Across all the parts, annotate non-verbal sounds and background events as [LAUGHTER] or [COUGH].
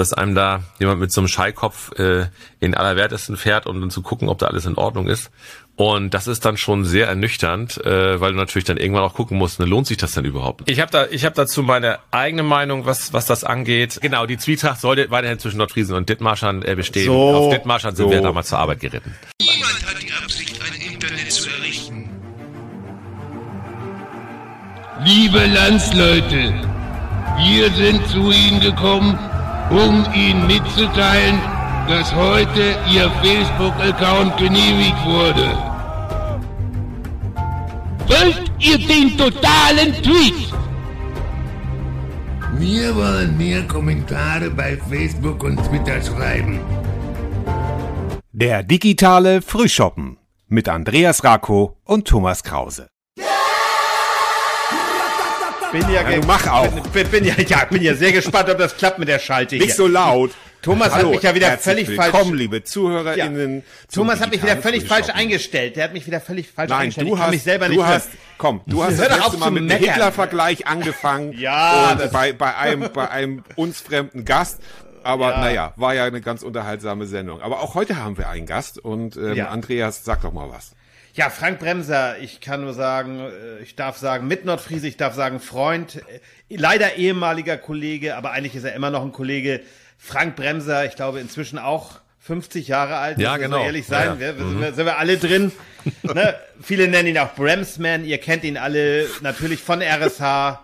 dass einem da jemand mit so einem Scheikopf äh, in allerwertesten fährt, um dann zu gucken, ob da alles in Ordnung ist. Und das ist dann schon sehr ernüchternd, äh, weil du natürlich dann irgendwann auch gucken musst, ne, lohnt sich das denn überhaupt? Ich habe da, ich habe dazu meine eigene Meinung, was was das angeht. Genau, die Zwietracht sollte weiterhin zwischen Nordfriesen und Dithmarschern äh, bestehen. So. Auf Dithmarschern sind So. wir damals zur Arbeit geritten. Niemand hat die Absicht, ein Internet zu errichten. Liebe Landsleute, wir sind zu Ihnen gekommen, um Ihnen mitzuteilen, dass heute Ihr Facebook-Account genehmigt wurde. Wollt ihr den totalen Tweet? Wir wollen mehr Kommentare bei Facebook und Twitter schreiben. Der digitale Frühschoppen mit Andreas Rako und Thomas Krause. Bin ja, Ja, mach auch. Bin, bin, ja, ja, bin ja sehr gespannt, ob das klappt mit der Schalte hier. Nicht so laut. Thomas hat mich ja wieder völlig falsch- liebe ZuhörerInnen. zum Thomas hat mich wieder völlig falsch eingestellt. Der hat mich wieder völlig falsch Nein, eingestellt. du ich hast, mich selber du nicht hast, komm, du [LAUGHS] hast das letzte Mal mit einem meckern. Hitler-Vergleich angefangen. [LAUGHS] Ja, und bei, bei einem, bei einem uns fremden Gast. Aber Ja. naja, war ja eine ganz unterhaltsame Sendung. Aber auch heute haben wir einen Gast und ähm, Ja. Andreas, sag doch mal was. Ja, Frank Bremser, ich kann nur sagen, äh, ich darf sagen mit Nordfriese, ich darf sagen Freund, äh, leider ehemaliger Kollege, aber eigentlich ist er immer noch ein Kollege. Frank Bremser, ich glaube inzwischen auch 50 Jahre alt, Ja, wir genau. so ehrlich sein, Ja, ja. Wir, wir, sind, wir, sind wir alle drin. [LAUGHS] ne? Viele nennen ihn auch Bremsman, ihr kennt ihn alle natürlich von RSH,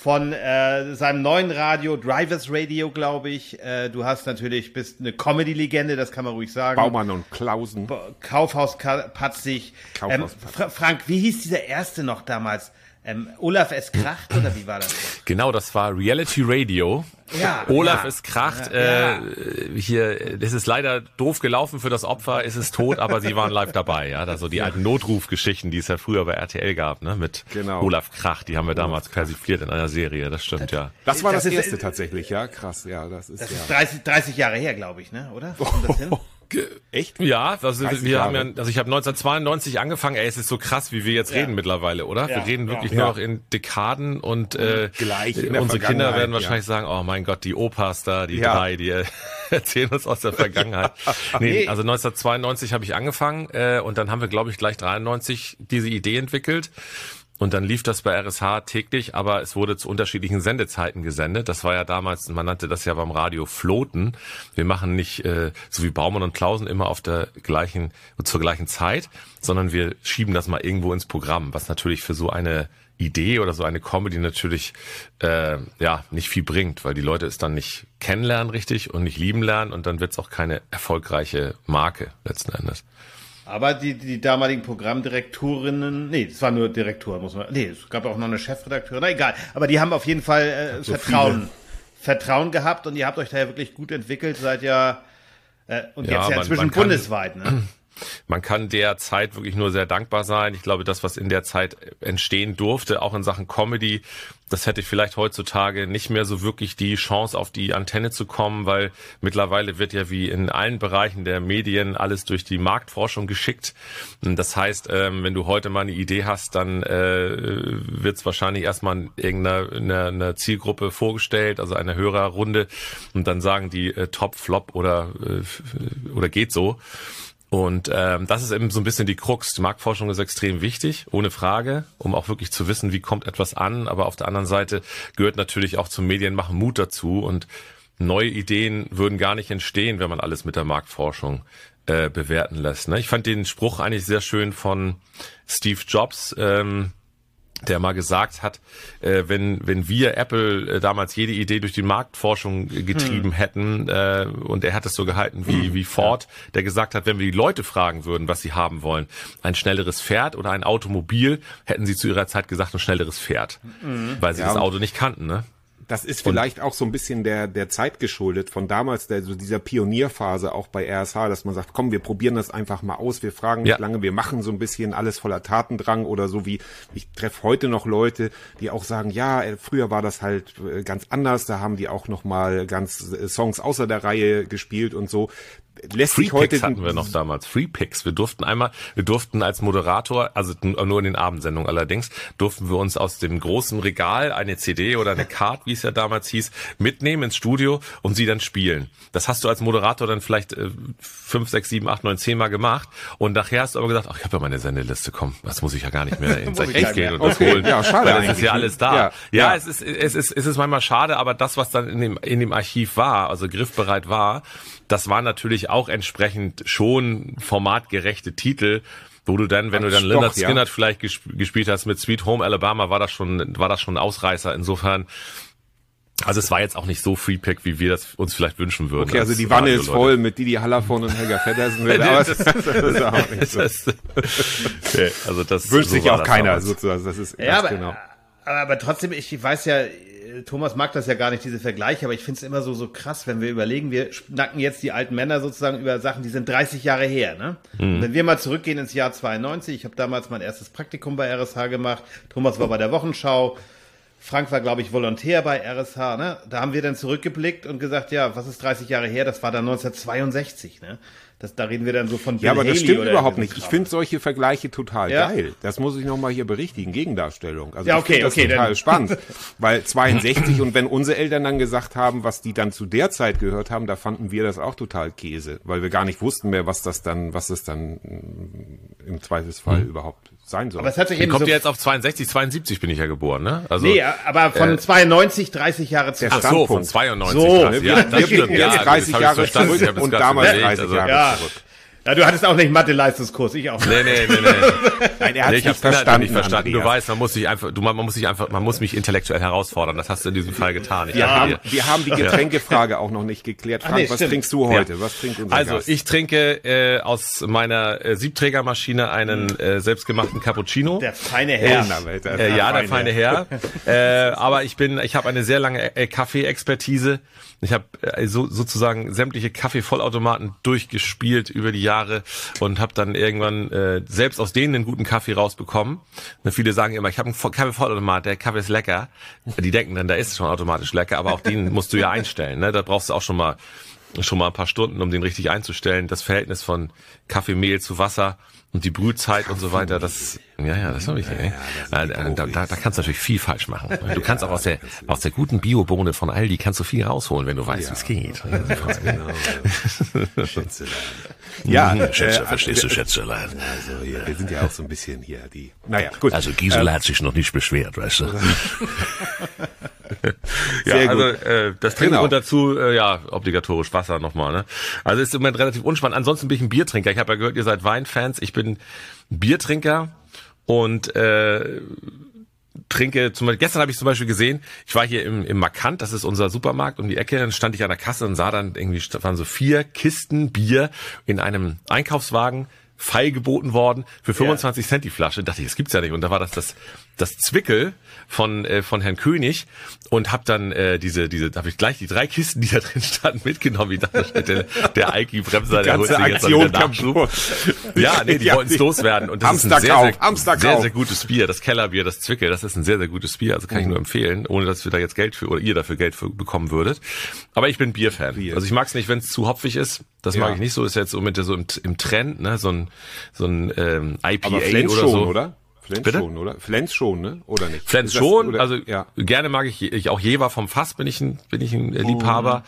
von äh, seinem neuen Radio, Drivers Radio, glaube ich. Äh, du hast natürlich, bist eine Comedy-Legende, das kann man ruhig sagen. Baumann und Klausen. Kaufhaus Ka- Patzig. Kaufhaus Ähm, Patzig. Fra Frank, wie hieß dieser erste noch damals? Ähm, Olaf S. Kracht oder wie war das? Genau, das war Reality Radio. Ja, Olaf ja. ist kracht. Ja, Äh, hier, das ist leider doof gelaufen für das Opfer. Es ist tot, aber sie waren live dabei. Ja, also die alten Notrufgeschichten, die es ja früher bei RTL gab, ne, mit Genau. Olaf Kracht. Die haben wir damals persifliert in einer Serie. Das stimmt ja. Das war das, Das ist- erste tatsächlich, ja, krass, ja, das ist Das ja. ist 30, 30 Jahre her, glaube ich, ne? Oder? Kommt das hin? [LAUGHS] Echt? Ja, also 30 wir haben ja, also ich habe 1992 angefangen. Ey, es ist so krass, wie wir jetzt Ja. reden mittlerweile, oder? Ja, wir reden wirklich ja. nur noch in Dekaden und äh, Gleich unsere Kinder werden wahrscheinlich sagen, oh mein Gott, die Opas da, die drei, die äh, [LAUGHS] erzählen uns aus der [LAUGHS] Vergangenheit. Nee, also 1992 habe ich angefangen äh, und dann haben wir, glaube ich, gleich 93 diese Idee entwickelt. Und dann lief das bei RSH täglich, aber es wurde zu unterschiedlichen Sendezeiten gesendet. Das war ja damals, man nannte das ja beim Radio Floten. Wir machen nicht äh, so wie Baumann und Klausen immer auf der gleichen, zur gleichen Zeit, sondern wir schieben das mal irgendwo ins Programm, was natürlich für so eine Idee oder so eine Comedy natürlich äh, ja nicht viel bringt, weil die Leute es dann nicht kennenlernen richtig und nicht lieben lernen und dann wird es auch keine erfolgreiche Marke letzten Endes. Aber die, die damaligen Programmdirektorinnen, nee, es war nur Direktor, muss man, nee, es gab auch noch eine Chefredakteurin, na egal. Aber die haben auf jeden Fall äh, Vertrauen, Vertrauen gehabt und ihr habt euch da ja wirklich gut entwickelt, seid ja, äh, und Ja, jetzt ja man- inzwischen man kann- bundesweit, ne? Man kann der Zeit wirklich nur sehr dankbar sein. Ich glaube, das, was in der Zeit entstehen durfte, auch in Sachen Comedy, das hätte vielleicht heutzutage nicht mehr so wirklich die Chance, auf die Antenne zu kommen, weil mittlerweile wird ja wie in allen Bereichen der Medien alles durch die Marktforschung geschickt. Das heißt, ähm, wenn du heute mal eine Idee hast, dann äh, wird es wahrscheinlich erstmal in irgendeiner einer, einer Zielgruppe vorgestellt, also eine Hörerrunde, und dann sagen die äh, Top, Flop oder, äh, oder geht so. Und ähm, das ist eben so ein bisschen die Krux. Die Marktforschung ist extrem wichtig, ohne Frage, um auch wirklich zu wissen, wie kommt etwas an. Aber auf der anderen Seite gehört natürlich auch zum Medienmachen Mut dazu. Und neue Ideen würden gar nicht entstehen, wenn man alles mit der Marktforschung äh, bewerten lässt. Ne? Ich fand den Spruch eigentlich sehr schön von Steve Jobs. Ähm, der mal gesagt hat, äh, wenn wenn wir Apple äh, damals jede Idee durch die Marktforschung äh, getrieben hätten äh, und er hat es so gehalten wie wie Ford, der gesagt hat, wenn wir die Leute fragen würden, was sie haben wollen, ein schnelleres Pferd oder ein Automobil, hätten sie zu ihrer Zeit gesagt ein schnelleres Pferd, weil sie Ja, das Auto nicht kannten, ne? Das ist vielleicht auch so ein bisschen der, der Zeit geschuldet von damals, der, so dieser Pionierphase auch bei RSH, dass man sagt, komm, wir probieren das einfach mal aus, wir fragen nicht Ja. lange, wir machen so ein bisschen alles voller Tatendrang oder so wie, ich treffe heute noch Leute, die auch sagen, ja, äh, früher war das halt äh, ganz anders, da haben die auch noch mal ganz äh, Songs außer der Reihe gespielt und so. Lässt Free sich heute Picks hatten wir noch damals. Free Picks. Wir durften einmal, wir durften als Moderator, also nur in den Abendsendungen allerdings, durften wir uns aus dem großen Regal eine CD oder eine Card, wie es ja damals hieß, mitnehmen ins Studio und sie dann spielen. Das hast du als Moderator dann vielleicht äh, fünf, sechs, sieben, acht, neun, zehn Mal gemacht und nachher hast du aber gesagt, ach, ich habe ja meine Sendeliste, komm, das muss ich ja gar nicht mehr [LAUGHS] ins Archiv gehen und das Okay, holen. ja, schade weil das ist ja alles da. Ja, Ja, ja. es ist, es ist, es ist manchmal schade, aber das, was dann in dem, in dem Archiv war, also griffbereit war, das war natürlich auch entsprechend schon formatgerechte Titel, wo du dann, wenn du dann Doch, Leonard ja. Skinner vielleicht gesp gespielt hast mit Sweet Home Alabama, war das schon, war das schon ein Ausreißer. Insofern, also es war jetzt auch nicht so Freepack, wie wir das uns vielleicht wünschen würden. Okay, also als die Wanne ist voll mit Didi Hallervon und Helga Feddersen. [LAUGHS] aber das, das ist auch nicht so. Das, nee, also das Wünscht so sich auch das keiner damals. sozusagen. Das ist Ja, aber, genau. aber, aber trotzdem, ich weiß ja, Thomas mag das ja gar nicht, diese Vergleiche, aber ich finde es immer so, so krass, wenn wir überlegen, wir schnacken jetzt die alten Männer sozusagen über Sachen, die sind 30 Jahre her. Ne? Und Wenn wir mal zurückgehen ins Jahr 92, ich habe damals mein erstes Praktikum bei RSH gemacht, Thomas war bei der Wochenschau, Frank war, glaube ich, Volontär bei RSH. Ne? Da haben wir dann zurückgeblickt und gesagt, ja, was ist 30 Jahre her? Das war dann 1962. Ne? Das, da reden wir dann so von Ja, aber Bill das Haley stimmt überhaupt nicht. Ich finde solche Vergleiche total Ja. geil. Das muss ich nochmal hier berichtigen. Gegendarstellung. Also Ja, ich okay, find das okay, total dann- spannend. [LAUGHS] Weil 62 und wenn unsere Eltern dann gesagt haben, was die dann zu der Zeit gehört haben, da fanden wir das auch total Käse. Weil wir gar nicht wussten mehr, was das dann, was es dann mm, im Zweifelsfall überhaupt sein soll. Aber es hat sich eben kommt so ihr jetzt auf 62, 72 bin ich ja geboren, ne? Also, Nee, aber von 92, 30 Jahre zurück. ach so, von Standpunkt. 92. So, krass. wir- ja, das stimmt. Ja, gut, 30 das hab ich Jahre zurück und damals überlegt, 30 also- Jahre Ja. zurück. Ja, du hattest auch nicht Mathe-Leistungskurs, ich auch. Nee, nee, nee, nee. [LAUGHS] Nein, er hat Nee, ich nicht hab's verstanden. nicht verstanden. Du weißt, man muss sich einfach, du, man muss sich einfach, man muss mich intellektuell herausfordern. Das hast du in diesem Fall getan. Ich Wir haben, dir. wir haben die Getränkefrage auch noch nicht geklärt. Frank, nee, was stimmt. trinkst du heute? Was trinkt unser Also, Gast? ich trinke äh, aus meiner äh, Siebträgermaschine einen äh, selbstgemachten Cappuccino. Der feine Herr. Welt, der Äh, ja, der feine feine Herr. äh, aber ich bin, ich habe eine sehr lange äh, Kaffee-Expertise. Ich habe äh, so, sozusagen sämtliche Kaffee-Vollautomaten durchgespielt über die Jahre und habe dann irgendwann äh, selbst aus denen einen guten Kaffee rausbekommen. Und viele sagen immer, ich habe einen Vo- Kaffee-Vollautomat, der Kaffee ist lecker. Die denken dann, da ist es schon automatisch lecker, aber auch den musst du ja einstellen. Ne? Da brauchst du auch schon mal schon mal ein paar Stunden, um den richtig einzustellen. Das Verhältnis von Kaffeemehl zu Wasser und die Brühzeit und so weiter, das, ja, ja, das ist wichtig. ey. da, da, da, da kannst du natürlich viel falsch machen. Du kannst auch aus der, aus der guten Biobohne von Aldi kannst du viel rausholen, wenn du weißt, wie es geht. ja, [LAUGHS] Mhm, Schätze, äh, verstehst du, also, Schätzelein? Also, ja, wir sind ja auch so ein bisschen hier die. Naja, gut. Also Gisela hat sich noch nicht beschwert, weißt du? [LAUGHS] Ja, Sehr also gut. äh, das Trinken Genau. und dazu, äh, ja, obligatorisch Wasser nochmal. Ne? Also ist im Moment relativ unspannend. Ansonsten bin ich ein Biertrinker. Ich habe ja gehört, ihr seid Weinfans. Ich bin Biertrinker und äh, trinke zum Beispiel, gestern habe ich zum Beispiel gesehen, ich war hier im, im Markant, das ist unser Supermarkt um die Ecke, dann stand ich an der Kasse und sah dann irgendwie, da waren so vier Kisten Bier in einem Einkaufswagen feilgeboten worden für 25 Cent die Flasche. dachte ich, das gibt's ja nicht. Und da war das das, das Zwickel von, äh, von Herrn König und habe dann äh, diese, diese, da habe ich gleich die drei Kisten, die da drin standen, mitgenommen. Ich dachte, da steht der, der Eiki-Bremser, der holt sich jetzt Aktion wieder Nachschub. kaputt. Ja, nee, die wollten es loswerden. Und das ist ein sehr, sehr, Hamsterkauf. sehr, sehr gutes Bier. Das Kellerbier, das Zwickel, das ist ein sehr, sehr gutes Bier. Also kann ich nur empfehlen, ohne dass wir da jetzt Geld für oder ihr dafür Geld für bekommen würdet. Aber ich bin Bierfan. Bier. Also ich mag es nicht, wenn es zu hopfig ist. Das Ja. mag ich nicht so. Ist jetzt so mit der so im, im Trend, ne? So ein so ein ähm, IPA oder schon, so. oder? Flens Bitte? schon, oder? Flens schon, ne? Oder nicht? Flens das- schon, oder- also ja. gerne mag ich, ich auch Jever vom Fass bin ich ein bin ich ein äh, Liebhaber.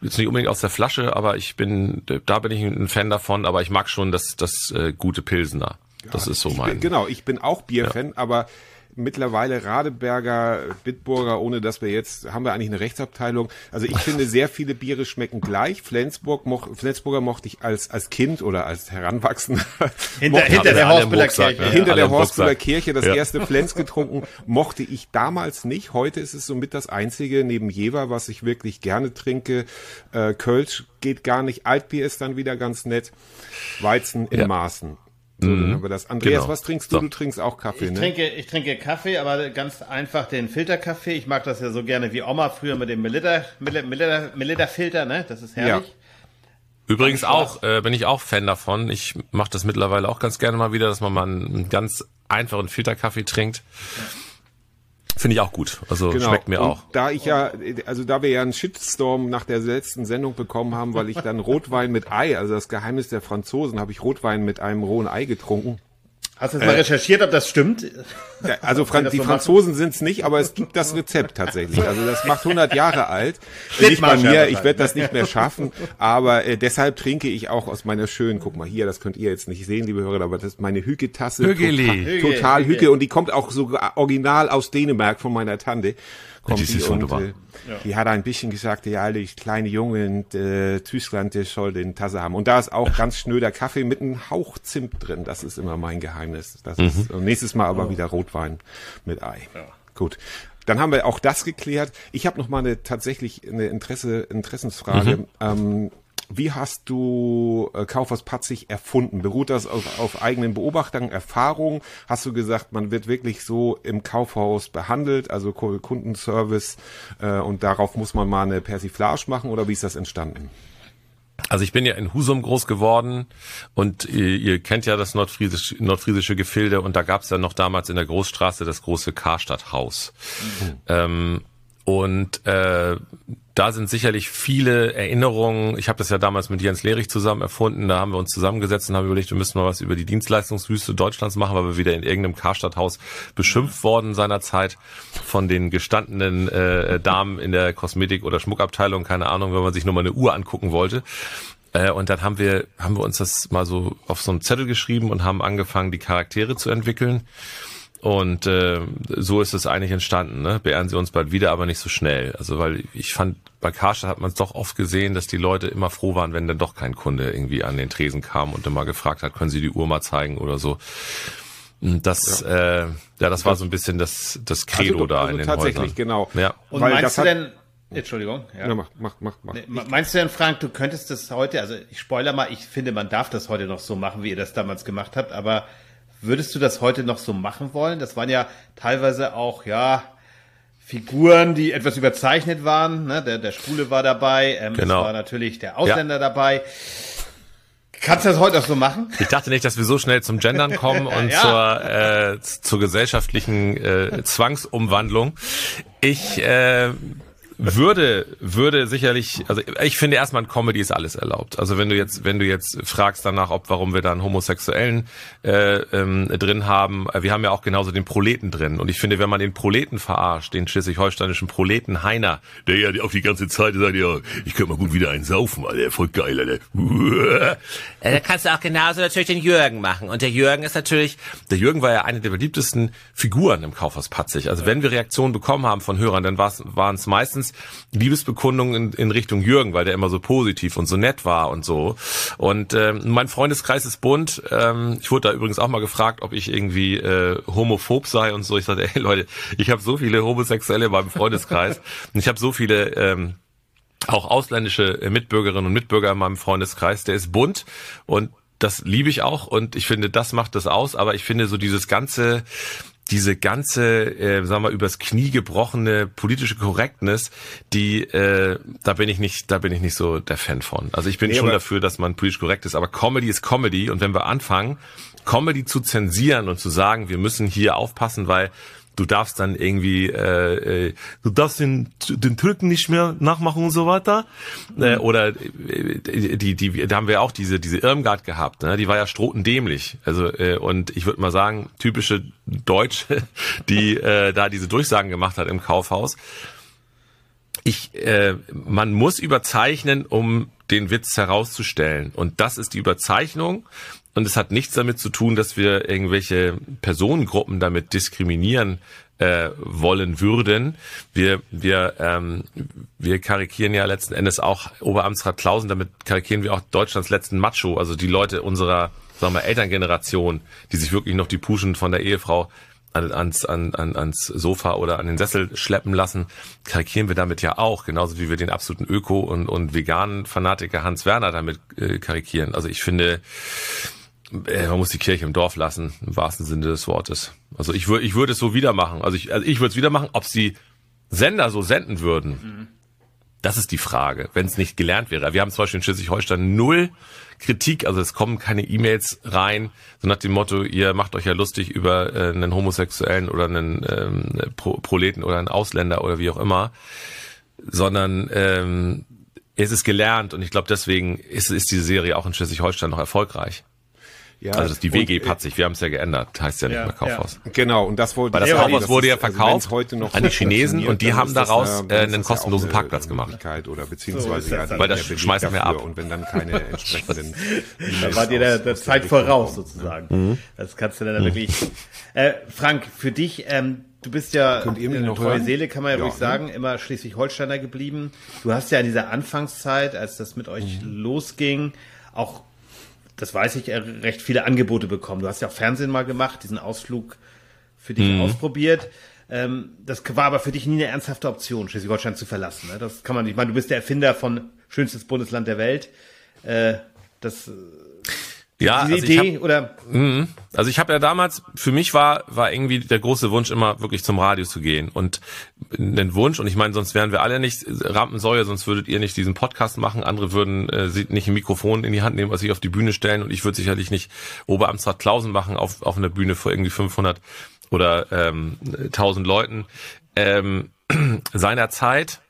Jetzt nicht unbedingt aus der Flasche, aber ich bin da bin ich ein Fan davon, aber ich mag schon das das äh, gute Pilsener. Das ist so mein. bin, genau, ich bin auch Bierfan, aber mittlerweile Radeberger, Bitburger, ohne dass wir jetzt, haben wir eigentlich eine Rechtsabteilung. Also ich finde, sehr viele Biere schmecken gleich. Flensburg, moch, Flensburger mochte ich als, als Kind oder als Heranwachsender. [LAUGHS] Hinter, hinter der Rucksack, Kirche. ne? hinter der Rucksack. Kirche das Ja. erste Flens getrunken, mochte ich damals nicht. Heute ist es somit das einzige neben Jever, was ich wirklich gerne trinke. Äh, Kölsch geht gar nicht. Altbier ist dann wieder ganz nett. Weizen in Ja. Maßen. So, dann haben wir das. Andreas, Genau. was trinkst du? So. Du trinkst auch Kaffee, Ich ne? trinke, ich trinke Kaffee, aber ganz einfach den Filterkaffee. Ich mag das ja so gerne wie Oma früher mit dem Melita, Melita, Melita Filter, ne? Das ist herrlich. Übrigens auch, äh, bin ich auch Fan davon. Ich mache das mittlerweile auch ganz gerne mal wieder, dass man mal einen, einen ganz einfachen Filterkaffee trinkt. Finde ich auch gut. Also Genau. schmeckt mir und auch. Da ich ja, also da wir ja einen Shitstorm nach der letzten Sendung bekommen haben, weil ich dann Rotwein mit Ei, also das Geheimnis der Franzosen, habe ich Rotwein mit einem rohen Ei getrunken. Hast du jetzt mal recherchiert, ob das stimmt? Also Fran das die so Franzosen sind's nicht, aber es gibt das Rezept tatsächlich. Also das macht 100 Jahre alt. [LAUGHS] Nicht bei mir, ich werde das nicht mehr schaffen. Aber äh, deshalb trinke ich auch aus meiner schönen, guck mal hier, das könnt ihr jetzt nicht sehen, liebe Hörer, aber das ist meine Hügge-Tasse. Hügeli. Total, total. Und die kommt auch sogar original aus Dänemark von meiner Tante. Kommt Das die, ist und, wunderbar. äh, die hat ein bisschen gesagt, ja, alle kleine Junge in äh, Tyskland, der soll den Tasse haben. Und da ist auch ganz schnöder Kaffee mit einem Hauch Zimt drin. Das ist immer mein Geheimnis. Das ist, und nächstes Mal aber wieder Rotwein mit Ei. Gut. Dann haben wir auch das geklärt. Ich habe noch mal eine tatsächlich eine Interesse, Interessensfrage. Ähm, wie hast du äh, Kaufhaus Patzig erfunden? Beruht das auf, auf eigenen Beobachtungen, Erfahrungen? Hast du gesagt, man wird wirklich so im Kaufhaus behandelt, also Ku- Kundenservice, äh, und darauf muss man mal eine Persiflage machen oder wie ist das entstanden? Also ich bin ja in Husum groß geworden und ihr, ihr kennt ja das nordfriesisch, nordfriesische Gefilde und da gab es ja noch damals in der Großstraße das große Karstadthaus. Ähm, und äh, da sind sicherlich viele Erinnerungen. Ich habe das ja damals mit Jens Lehrich zusammen erfunden. Da haben wir uns zusammengesetzt und haben überlegt, wir müssen mal was über die Dienstleistungswüste Deutschlands machen, weil wir wieder in irgendeinem Karstadthaus beschimpft worden seinerzeit von den gestandenen äh, Damen in der Kosmetik- oder Schmuckabteilung, keine Ahnung, wenn man sich nur mal eine Uhr angucken wollte. Äh, und dann haben wir, haben wir uns das mal so auf so einen Zettel geschrieben und haben angefangen, die Charaktere zu entwickeln. Und äh, so ist es eigentlich entstanden. Ne? Beehren Sie uns bald wieder, aber nicht so schnell. Also weil ich fand, bei Karstadt hat man es doch oft gesehen, dass die Leute immer froh waren, wenn dann doch kein Kunde irgendwie an den Tresen kam und dann mal gefragt hat, können Sie die Uhr mal zeigen oder so. Das, ja, äh, ja das war so ein bisschen das, das Credo Also, da also in den tatsächlich, Häusern. genau. Ja. Und Weil meinst du denn, Entschuldigung, ja. Ja, mach, mach, mach, mach. Meinst du denn, Frank, du könntest das heute, also ich spoiler mal, ich finde, man darf das heute noch so machen, wie ihr das damals gemacht habt, aber würdest du das heute noch so machen wollen? Das waren ja teilweise auch, ja, Figuren, die etwas überzeichnet waren. Ne? Der, der Schwule war dabei, ähm, Genau. es war natürlich der Ausländer dabei. Kannst du das heute auch so machen? Ich dachte nicht, dass wir so schnell zum Gendern kommen [LAUGHS] und Ja. zur, äh, zur gesellschaftlichen äh, Zwangsumwandlung. Ich äh, würde würde sicherlich, also ich finde erstmal in Comedy ist alles erlaubt. Also wenn du jetzt wenn du jetzt fragst danach, ob warum wir da einen Homosexuellen äh, ähm, drin haben, äh, wir haben ja auch genauso den Proleten drin. Und ich finde, wenn man den Proleten verarscht, den schleswig-holsteinischen Proleten Heiner, Der ja auch die ganze Zeit sagt, ja, ich könnte mal gut wieder einen saufen, Alter, voll geil, Alter. Äh, Da kannst du auch genauso natürlich den Jürgen machen. Und der Jürgen ist natürlich, Der Jürgen war ja eine der beliebtesten Figuren im Kaufhaus Patzig. Also wenn wir Reaktionen bekommen haben von Hörern, dann waren es meistens Liebesbekundungen in, in Richtung Jürgen, weil der immer so positiv und so nett war und so. Und ähm, mein Freundeskreis ist bunt. Ähm, ich wurde da übrigens auch mal gefragt, ob ich irgendwie äh, homophob sei und so. Ich sagte, [LAUGHS] ey Leute, ich habe so viele Homosexuelle in meinem Freundeskreis und ich habe so viele ähm, auch ausländische äh, Mitbürgerinnen und Mitbürger in meinem Freundeskreis. Der ist bunt und das liebe ich auch und ich finde, das macht das aus. Aber ich finde so dieses ganze, diese ganze, äh, sagen wir, übers Knie gebrochene politische Korrektness, die, äh, da bin ich nicht, da bin ich nicht so der Fan von. Also ich bin Nee, schon dafür, dass man politisch korrekt ist, aber Comedy ist Comedy und wenn wir anfangen, Comedy zu zensieren und zu sagen, wir müssen hier aufpassen, weil du darfst dann irgendwie, äh, äh, du darfst den, den Türken nicht mehr nachmachen und so weiter. Äh, oder äh, die, die, da haben wir auch diese, diese Irmgard gehabt, ne? die war ja strotendämlich. Also, äh, und ich würde mal sagen, typische Deutsche, [LAUGHS] die äh, da diese Durchsagen gemacht hat im Kaufhaus. Ich, äh, man muss überzeichnen, um den Witz herauszustellen. Und das ist die Überzeichnung. Und es hat nichts damit zu tun, dass wir irgendwelche Personengruppen damit diskriminieren äh, wollen würden. Wir, wir, ähm, wir karikieren ja letzten Endes auch Oberamtsrat Klausen, damit karikieren wir auch Deutschlands letzten Macho, also die Leute unserer, sagen wir, Elterngeneration, die sich wirklich noch die Puschen von der Ehefrau an, ans, an, an, ans Sofa oder an den Sessel schleppen lassen, karikieren wir damit ja auch, genauso wie wir den absoluten Öko- und, und veganen Fanatiker Hans Werner damit äh, karikieren. Also ich finde, man muss die Kirche im Dorf lassen, im wahrsten Sinne des Wortes. Also ich würde ich würde es so wieder machen. Also ich, also ich würde es wieder machen, ob sie Sender so senden würden. Das ist die Frage, wenn es nicht gelernt wäre. Wir haben zum Beispiel in Schleswig-Holstein null Kritik, also es kommen keine E-Mails rein, so nach dem Motto, ihr macht euch ja lustig über äh, einen Homosexuellen oder einen ähm, Pro Proleten oder einen Ausländer oder wie auch immer, sondern ähm, es ist gelernt und ich glaube deswegen ist, ist diese Serie auch in Schleswig-Holstein noch erfolgreich. Ja, Also das, die und, WG Patzig, wir haben es ja geändert, heißt ja nicht Ja, mehr Kaufhaus. Genau, und das wollte Weil das Kaufhaus das wurde ist- ja also verkauft noch an die Chinesen und die haben ist das daraus, eine- äh, ist einen ja kostenlosen auch Parkplatz eine gemacht. Oder So beziehungsweise ist ja. Weil das schmeißen wir ab. Und wenn dann keine [LAUGHS] entsprechenden Da wart ihr der, der Zeit voraus kommen. sozusagen. Das kannst du dann wirklich. Äh, Frank, für dich, ähm, du bist ja Könnt ihr mich eine noch treue hören? Seele, kann man ja, Ja, ruhig ne? sagen, immer Schleswig-Holsteiner geblieben. Du hast ja in dieser Anfangszeit, als das mit euch losging, auch, das weiß ich, äh, recht viele Angebote bekommen. Du hast ja auch Fernsehen mal gemacht, diesen Ausflug für dich ausprobiert. Ähm, das war aber für dich nie eine ernsthafte Option, Schleswig-Holstein zu verlassen. Ne? Das kann man nicht. Ich meine, du bist der Erfinder von schönstes Bundesland der Welt. Äh, das, Ja, diese also ich hab, Idee oder Also ich habe ja damals, für mich war war irgendwie der große Wunsch immer wirklich zum Radio zu gehen und den Wunsch und ich meine, sonst wären wir alle nicht Rampensäue, sonst würdet ihr nicht diesen Podcast machen, andere würden äh, nicht ein Mikrofon in die Hand nehmen, was sich auf die Bühne stellen und ich würde sicherlich nicht Oberamtsrat Klausen machen auf auf einer Bühne vor irgendwie 500 oder ähm, 1000 Leuten. Ähm, [CLEARS THROAT] seinerzeit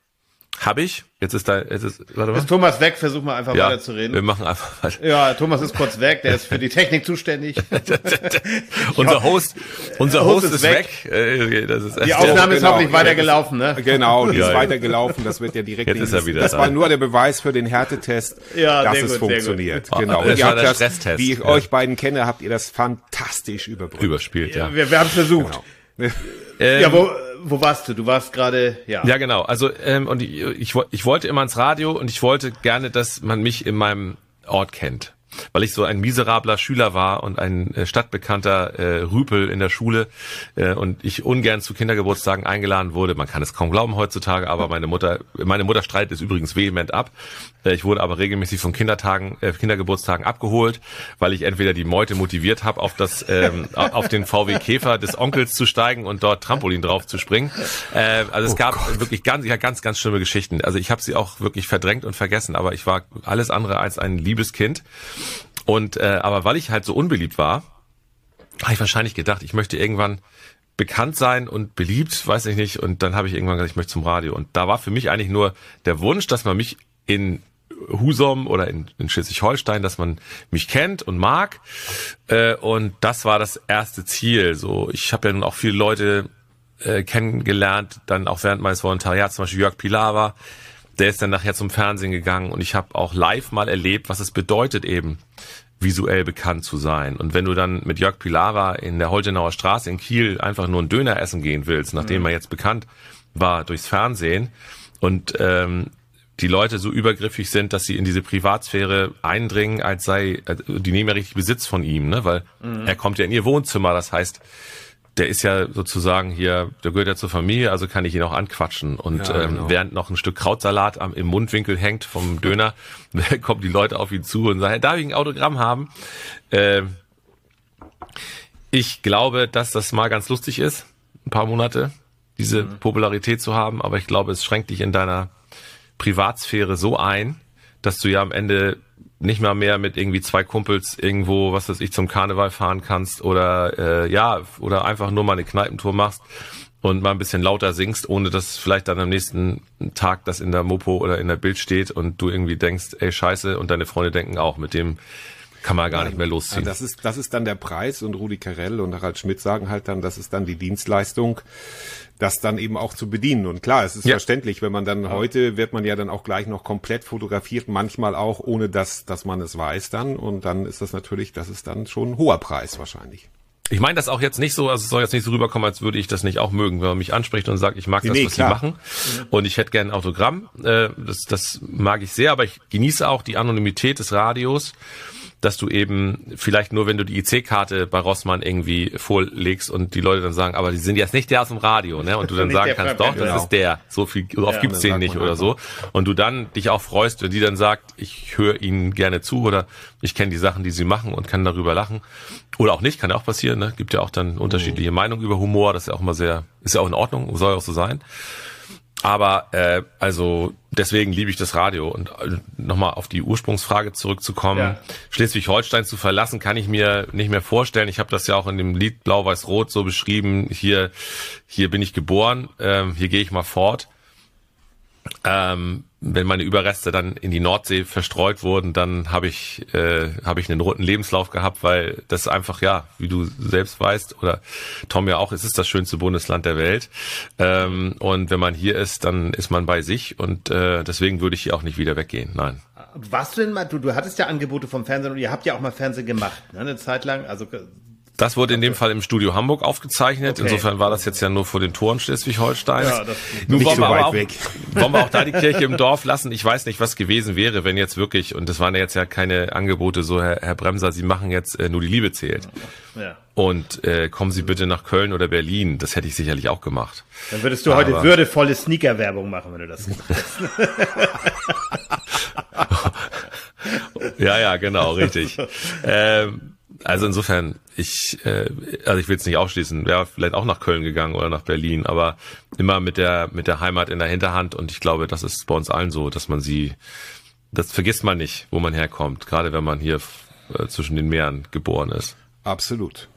habe ich, jetzt ist da, jetzt ist, warte mal. Ist Thomas weg? Versuch mal einfach Ja, weiter zu wir reden. machen einfach weiter. Ja, Thomas ist kurz weg, der ist für die Technik zuständig. [LAUGHS] [LAUGHS] Unser Host, unser Host Host, ist ist weg. Äh, Das ist Die Aufnahme ist genau. hoffentlich weitergelaufen, ne? Genau, die [LAUGHS] Ja, ist ja. weitergelaufen, das wird ja direkt. Jetzt ist er wieder das da. war nur der Beweis für den Härtetest, Ja, dass sehr es gut, sehr funktioniert. gut. Genau. Das Und ihr war habt der das, Stresstest, wie ich ja. euch beiden kenne, habt ihr das fantastisch überbrückt. überspielt, ja. Wir, wir haben es versucht. Genau. Ähm, Ja, wo, wo warst du? Du warst gerade, ja. Ja, genau. Also ähm, und ich, ich, ich wollte immer ins Radio und ich wollte gerne, dass man mich in meinem Ort kennt. Weil ich so ein miserabler Schüler war und ein äh, stadtbekannter äh, Rüpel in der Schule äh, und ich ungern zu Kindergeburtstagen eingeladen wurde. Man kann es kaum glauben heutzutage, aber meine Mutter, meine Mutter streitet es übrigens vehement ab. Äh, ich wurde aber regelmäßig von Kindertagen, äh, Kindergeburtstagen abgeholt, weil ich entweder die Meute motiviert habe, auf das, ähm, [LAUGHS] auf den VW Käfer des Onkels zu steigen und dort Trampolin drauf zu springen. Äh, also es gab wirklich ganz, ja, ganz, ganz schlimme Geschichten. Also ich habe sie auch wirklich verdrängt und vergessen, aber ich war alles andere als ein liebes Kind. Und äh, aber weil ich halt so unbeliebt war, habe ich wahrscheinlich gedacht, ich möchte irgendwann bekannt sein und beliebt, weiß ich nicht. Und dann habe ich irgendwann gesagt, ich möchte zum Radio. Und da war für mich eigentlich nur der Wunsch, dass man mich in Husum oder in, in Schleswig-Holstein, dass man mich kennt und mag. Äh, und das war das erste Ziel. So, ich habe ja nun auch viele Leute äh, kennengelernt, dann auch während meines Volontariats, zum Beispiel Jörg Pilawa, der ist dann nachher zum Fernsehen gegangen und ich habe auch live mal erlebt, was es bedeutet eben visuell bekannt zu sein. Und wenn du dann mit Jörg Pilawa in der Holtenauer Straße in Kiel einfach nur einen Döner essen gehen willst, nachdem er jetzt bekannt war durchs Fernsehen und ähm, die Leute so übergriffig sind, dass sie in diese Privatsphäre eindringen, als sei, äh, die nehmen ja richtig Besitz von ihm, ne? weil er kommt ja in ihr Wohnzimmer, das heißt, der ist ja sozusagen hier, der gehört ja zur Familie, also kann ich ihn auch anquatschen. Und Ja, ähm, genau. während noch ein Stück Krautsalat am, im Mundwinkel hängt vom Döner, [LAUGHS] kommen die Leute auf ihn zu und sagen, darf ich ein Autogramm haben? Ähm, ich glaube, dass das mal ganz lustig ist, ein paar Monate, diese Popularität zu haben, aber ich glaube, es schränkt dich in deiner Privatsphäre so ein, dass du ja am Ende nicht mal mehr mit irgendwie zwei Kumpels irgendwo, was weiß ich, zum Karneval fahren kannst oder äh, ja, oder einfach nur mal eine Kneipentour machst und mal ein bisschen lauter singst, ohne dass vielleicht dann am nächsten Tag das in der Mopo oder in der Bild steht und du irgendwie denkst, ey scheiße, und deine Freunde denken auch, mit dem kann man gar nicht mehr Ja, losziehen. das ist, das ist dann der Preis und Rudi Carell und Harald Schmidt sagen halt dann, das ist dann die Dienstleistung, das dann eben auch zu bedienen. Und klar, es ist Ja. verständlich, wenn man dann heute wird man ja dann auch gleich noch komplett fotografiert, manchmal auch ohne dass, dass man es weiß dann. Und dann ist das natürlich, das ist dann schon ein hoher Preis wahrscheinlich. Ich meine das auch jetzt nicht so, also es soll jetzt nicht so rüberkommen, als würde ich das nicht auch mögen, wenn man mich anspricht und sagt, ich mag das, Nee, was klar. sie machen und ich hätte gerne ein Autogramm. Äh, das, das mag ich sehr, aber ich genieße auch die Anonymität des Radios, dass du eben vielleicht nur, wenn du die IC-Karte bei Rossmann irgendwie vorlegst und die Leute dann sagen, aber die sind jetzt nicht der aus dem Radio, ne? Und du dann sagen kannst, doch, das genau. ist der. So viel, so oft Ja, gibt's den nicht oder so. Und du dann dich auch freust, wenn die dann sagt, ich höre ihnen gerne zu oder ich kenne die Sachen, die sie machen und kann darüber lachen. Oder auch nicht, kann ja auch passieren, ne? Gibt ja auch dann unterschiedliche Meinungen über Humor, das ist ja auch immer sehr, ist ja auch in Ordnung, soll ja auch so sein. Aber äh, also deswegen liebe ich das Radio. Und äh, nochmal auf die Ursprungsfrage zurückzukommen, Ja. Schleswig-Holstein zu verlassen, kann ich mir nicht mehr vorstellen. Ich habe das ja auch in dem Lied Blau-Weiß-Rot so beschrieben. Hier, hier bin ich geboren, ähm, hier gehe ich mal fort. Ähm, wenn meine Überreste dann in die Nordsee verstreut wurden, dann habe ich äh, habe ich einen roten Lebenslauf gehabt, weil das einfach ja, wie du selbst weißt oder Tom ja auch, es ist das schönste Bundesland der Welt. Ähm, und wenn man hier ist, dann ist man bei sich und äh, deswegen würde ich hier auch nicht wieder weggehen. Nein. Warst du denn mal, du, du hattest ja Angebote vom Fernsehen und ihr habt ja auch mal Fernsehen gemacht, ne, eine Zeit lang. Also Das wurde in dem Fall im Studio Hamburg aufgezeichnet. Okay. Insofern war das jetzt ja nur vor den Toren Schleswig-Holsteins. Ja, das- Nun Nicht wollen so wir auch, weg. wollen wir auch da die Kirche im Dorf lassen. Ich weiß nicht, was gewesen wäre, wenn jetzt wirklich, und das waren ja jetzt ja keine Angebote, so Herr, Herr Bremser, Sie machen jetzt äh, nur die Liebe zählt. ja. Und äh, kommen Sie bitte nach Köln oder Berlin. Das hätte ich sicherlich auch gemacht. Dann würdest du heute Aber- würdevolle Sneaker-Werbung machen, wenn du das gemacht hättest. [LAUGHS] [LAUGHS] Ja, ja, genau, richtig. [LAUGHS] ähm, also insofern, ich, äh, also ich will es nicht ausschließen, wäre vielleicht auch nach Köln gegangen oder nach Berlin, aber immer mit der mit der Heimat in der Hinterhand und ich glaube, das ist bei uns allen so, dass man sie, das vergisst man nicht, wo man herkommt, gerade wenn man hier äh, zwischen den Meeren geboren ist. Absolut.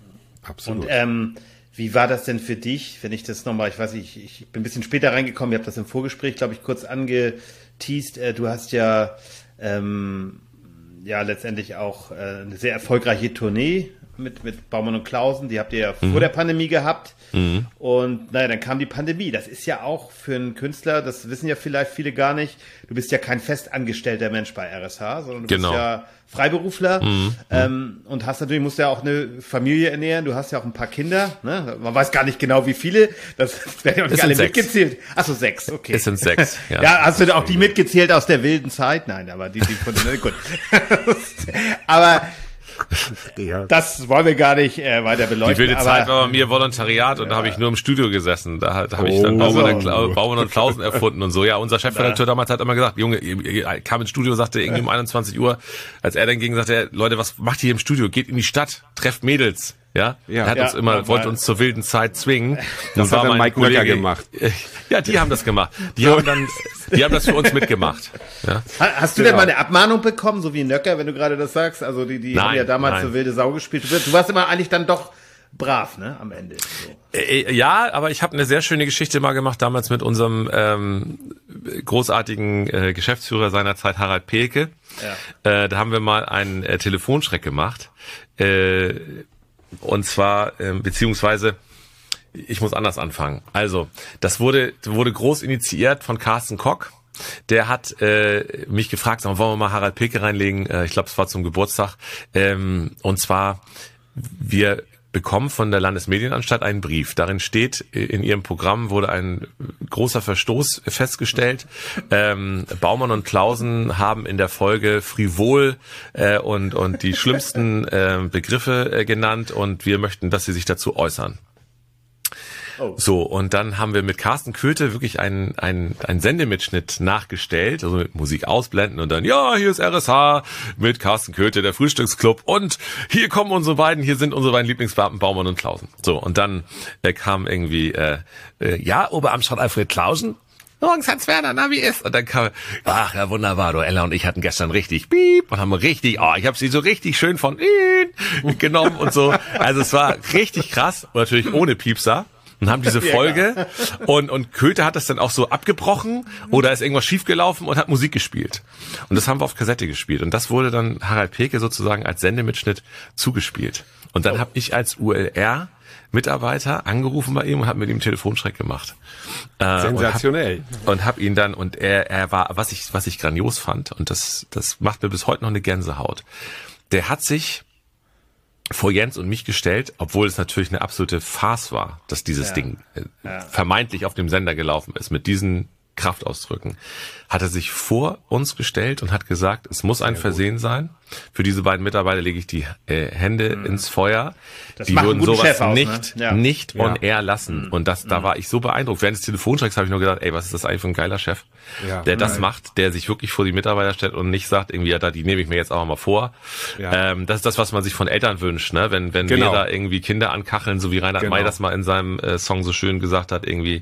Absolut. Und ähm, wie war das denn für dich, wenn ich das nochmal, ich weiß nicht, ich, ich bin ein bisschen später reingekommen, ihr habt das im Vorgespräch, glaube ich, kurz angeteased. Äh, du hast ja ähm, ja letztendlich auch äh, eine sehr erfolgreiche Tournee mit, mit Baumann und Klausen, die habt ihr ja vor der Pandemie gehabt. Und naja, dann kam die Pandemie. Das ist ja auch für einen Künstler, das wissen ja vielleicht viele gar nicht, du bist ja kein festangestellter Mensch bei RSH, sondern du Genau. bist ja Freiberufler ähm, und hast natürlich, musst ja auch eine Familie ernähren, du hast ja auch ein paar Kinder, ne? man weiß gar nicht genau wie viele, das [LAUGHS] werden ja auch nicht alle sechs. mitgezählt. Achso, sechs, okay. Es sind sechs, [LAUGHS] ja. Ja, hast du auch die mitgezählt aus der wilden Zeit? Nein, aber die, die von den, [LAUGHS] gut. aber. [LAUGHS] das wollen wir gar nicht äh, weiter beleuchten. Die wilde aber, Zeit war bei mir Volontariat und da habe ich nur im Studio gesessen. Da, da habe ich dann Oh. Baumann, und Kla- Baumann und Klausen [LAUGHS] erfunden und so. Ja, unser Chefredakteur damals hat immer gesagt, Junge, ihr, ihr kam ins Studio, sagte irgendwie um 21 Uhr, als er dann ging, sagte er, Leute, was macht ihr hier im Studio? Geht in die Stadt, trefft Mädels. Ja, Ja. er hat Ja, uns immer, wollte uns zur wilden Zeit zwingen. Das hat war dann mein Mike Nöcker gemacht. [LAUGHS] Ja, die haben das gemacht. Die haben dann, die haben das für uns mitgemacht. Ja. Ha- Hast du denn mal eine Abmahnung bekommen, so wie Nöcker, wenn du gerade das sagst? Also die, die haben Nein, ja damals nein. so wilde Sau gespielt. Du, du warst immer eigentlich dann doch brav, ne, am Ende. So. Äh, Ja, aber ich habe eine sehr schöne Geschichte mal gemacht damals mit unserem ähm, großartigen äh, Geschäftsführer seiner Zeit, Harald Pelke. Äh, da haben wir mal einen äh, Telefonschreck gemacht. Äh, und zwar, äh, beziehungsweise, ich muss anders anfangen. Also, das wurde, wurde groß initiiert von Carsten Kock. Der hat äh, mich gefragt, sag mal, wollen wir mal Harald Pilke reinlegen? Äh, ich glaube, es war zum Geburtstag. Ähm, und zwar, wir bekommen von der Landesmedienanstalt einen Brief. Darin steht, äh, in ihrem Programm wurde ein großer Verstoß festgestellt. Ähm, Baumann und Klausen haben in der Folge frivol äh, und, und die schlimmsten äh, Begriffe äh, genannt und wir möchten, dass sie sich dazu äußern. So, und dann haben wir mit Carsten Köthe wirklich einen, einen, einen Sendemitschnitt nachgestellt, also mit Musik ausblenden und dann, ja, hier ist RSH mit Carsten Köthe, der Frühstücksclub und hier kommen unsere beiden, hier sind unsere beiden Lieblingsbeamten Baumann und Klausen. So, und dann äh, kam irgendwie, äh, äh, ja, Oberamtsrat Alfred Klausen, Morgens Hans Werner, na wie ist? Und dann kam, ach ja wunderbar, du Ella und ich hatten gestern richtig piep und haben richtig, oh, ich habe sie so richtig schön von ihnen genommen und so. Also es war richtig krass natürlich ohne Piepser und haben diese [LAUGHS] Folge und und Köthe hat das dann auch so abgebrochen oder ist irgendwas schiefgelaufen und hat Musik gespielt. Und das haben wir auf Kassette gespielt und das wurde dann Harald Peke sozusagen als Sendemitschnitt zugespielt. Und dann habe ich als ULR Mitarbeiter angerufen bei ihm und habe mit ihm Telefonschreck gemacht. Äh, Sensationell. Und hab, und hab ihn dann und er er war was ich was ich grandios fand und das das macht mir bis heute noch eine Gänsehaut. Der hat sich vor Jens und mich gestellt, obwohl es natürlich eine absolute Farce war, dass dieses Ding äh, vermeintlich auf dem Sender gelaufen ist mit diesen Kraftausdrücken, hat er sich vor uns gestellt und hat gesagt, es muss ein Versehen sein. Für diese beiden Mitarbeiter lege ich die äh, Hände ins Feuer. Mhm. Das die würden sowas Chef aus, ne? nicht, Ja. Mhm. nicht on air lassen. Und das, da war ich so beeindruckt. Während des Telefonstrecks habe ich nur gedacht, ey, was ist das eigentlich für ein geiler Chef, Ja. der das macht, der sich wirklich vor die Mitarbeiter stellt und nicht sagt, irgendwie, ja, da, die nehme ich mir jetzt auch mal vor. Ja. Ähm, das ist das, was man sich von Eltern wünscht, ne? Wenn, wenn Genau. wir da irgendwie Kinder ankacheln, so wie Reinhard Genau. May das mal in seinem äh, Song so schön gesagt hat, irgendwie,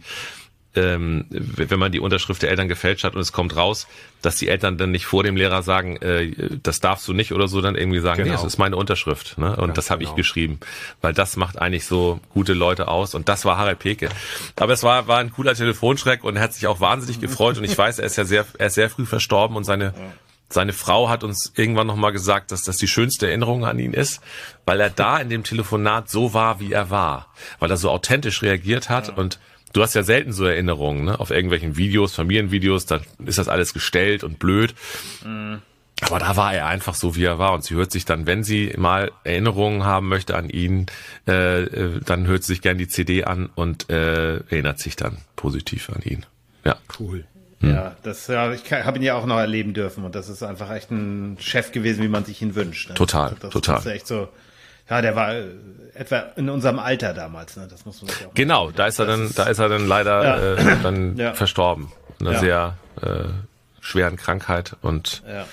ähm, wenn man die Unterschrift der Eltern gefälscht hat und es kommt raus, dass die Eltern dann nicht vor dem Lehrer sagen, äh, das darfst du nicht oder so, dann irgendwie sagen, Genau. nee, das ist meine Unterschrift. Ne? Und das habe ich genau. geschrieben, weil das macht eigentlich so gute Leute aus. Und das war Harald Peke. Aber es war, war ein cooler Telefonschreck und er hat sich auch wahnsinnig gefreut. Und ich weiß, er ist ja sehr, er ist sehr früh verstorben und seine seine Frau hat uns irgendwann nochmal gesagt, dass das die schönste Erinnerung an ihn ist, weil er da in dem Telefonat so war, wie er war. Weil er so authentisch reagiert hat und du hast ja selten so Erinnerungen, ne? Auf irgendwelchen Videos, Familienvideos, dann ist das alles gestellt und blöd. Aber da war er einfach so, wie er war. Und sie hört sich dann, wenn sie mal Erinnerungen haben möchte an ihn, äh, äh, dann hört sie sich gern die CD an und äh, erinnert sich dann positiv an ihn. Ja. Cool. Ja, das ja, ich habe ihn ja auch noch erleben dürfen und das ist einfach echt ein Chef gewesen, wie man sich ihn wünscht. Ne? Total, das, total. Das ist echt so. Ja, der war äh, etwa in unserem Alter damals. Ne? Das muss man sich auch. Genau, da ist er dann, da ist er dann leider Ja. äh, [CLEARS THROAT] dann Ja. verstorben. Einer Ja. sehr äh, schweren Krankheit und Ja.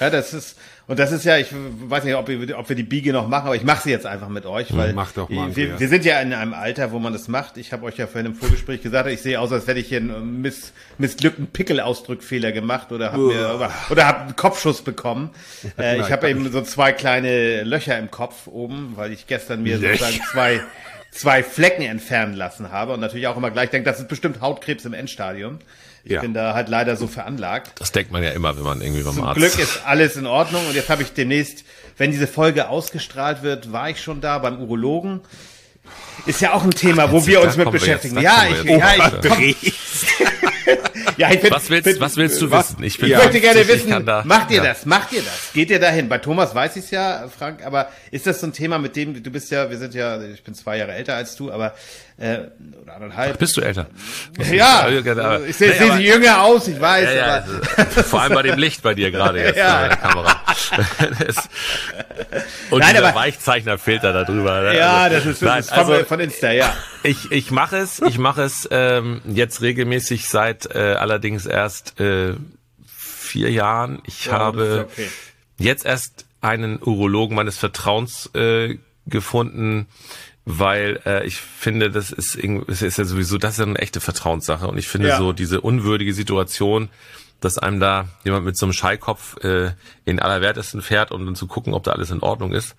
ja, das ist und das ist ja, ich weiß nicht, ob wir, ob wir die Biege noch machen, aber ich mache sie jetzt einfach mit euch, weil mach doch mal, wir, wir sind ja in einem Alter, wo man das macht. Ich habe euch ja vorhin im Vorgespräch gesagt, ich sehe aus, als hätte ich hier einen miss, missglückten Pickelausdrückfehler gemacht oder habe oder, oder hab einen Kopfschuss bekommen. [LAUGHS] Äh, ich habe eben so zwei kleine Löcher im Kopf oben, weil ich gestern mir sozusagen zwei zwei Flecken entfernen lassen habe und natürlich auch immer gleich denke, das ist bestimmt Hautkrebs im Endstadium. Ich Ja. bin da halt leider so veranlagt. das denkt man ja immer, wenn man irgendwie beim Zum Arzt Glück ist alles in Ordnung und jetzt habe ich demnächst, wenn diese Folge ausgestrahlt wird, war ich schon da beim Urologen. Ist ja auch ein Thema, wo jetzt- wir uns mit wir beschäftigen. jetzt, ja, ich, ja, ich, komm, [LAUGHS] ja, ich find, Was willst, find, was willst du wissen? Ich, bin ich möchte gerne 50, ich wissen, da- macht ihr ja. das? Macht ihr das? Geht ihr dahin? Bei Thomas weiß ich es ja, Frank, aber ist das so ein Thema, mit dem du bist ja, wir sind ja, ich bin zwei Jahre älter als du, aber äh, oder anderthalb. Bist du älter? [LAUGHS] ja, aber- ich sehe seh jünger aus, ich weiß, Ja, ja, aber also, vor allem bei dem Licht bei dir gerade jetzt [LAUGHS] Ja. der Kamera. [LAUGHS] Das- Und Nein, dieser aber- Weichzeichnerfilter da drüber. ne? ja, Also, das ist, das nein, ist von, also, von Insta, ja. Ich, ich mache es, ich mache es ähm, jetzt regelmäßig seit äh, allerdings erst äh, vier Jahren. Ich Ja, ist habe okay. jetzt erst einen Urologen meines Vertrauens äh, gefunden, weil äh, ich finde, das ist irgendwie, es ist ja sowieso, das ist ja eine echte Vertrauenssache und ich finde Ja. so diese unwürdige Situation, dass einem da jemand mit so einem Scheikopf äh, in allerwertesten fährt, um dann zu gucken, ob da alles in Ordnung ist.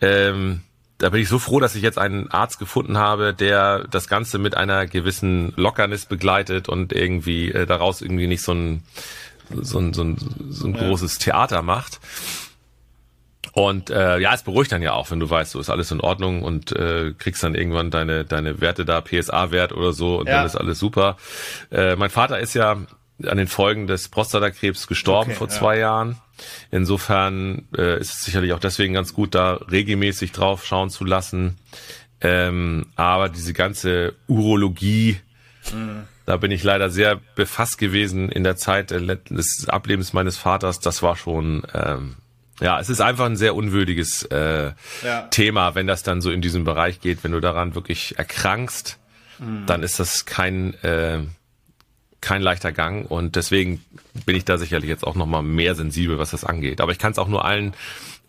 Ähm, da bin ich so froh, dass ich jetzt einen Arzt gefunden habe, der das Ganze mit einer gewissen Lockernis begleitet und irgendwie äh, daraus irgendwie nicht so ein so ein, so ein, so ein großes Theater macht. Und äh, ja, es beruhigt dann ja auch, wenn du weißt, so ist alles in Ordnung und äh, kriegst dann irgendwann deine deine Werte da, PSA-Wert oder so und Ja. dann ist alles super. Äh, mein Vater ist ja an den Folgen des Prostatakrebs gestorben Okay, vor ja. zwei Jahren. Insofern äh, ist es sicherlich auch deswegen ganz gut, da regelmäßig drauf schauen zu lassen. Ähm, aber diese ganze Urologie, da bin ich leider sehr befasst gewesen in der Zeit Let- des Ablebens meines Vaters. Das war schon, ähm, ja, es ist einfach ein sehr unwürdiges äh, Ja. Thema, wenn das dann so in diesem Bereich geht. Wenn du daran wirklich erkrankst, dann ist das kein äh, kein leichter Gang und deswegen bin ich da sicherlich jetzt auch noch mal mehr sensibel, was das angeht. Aber ich kann es auch nur allen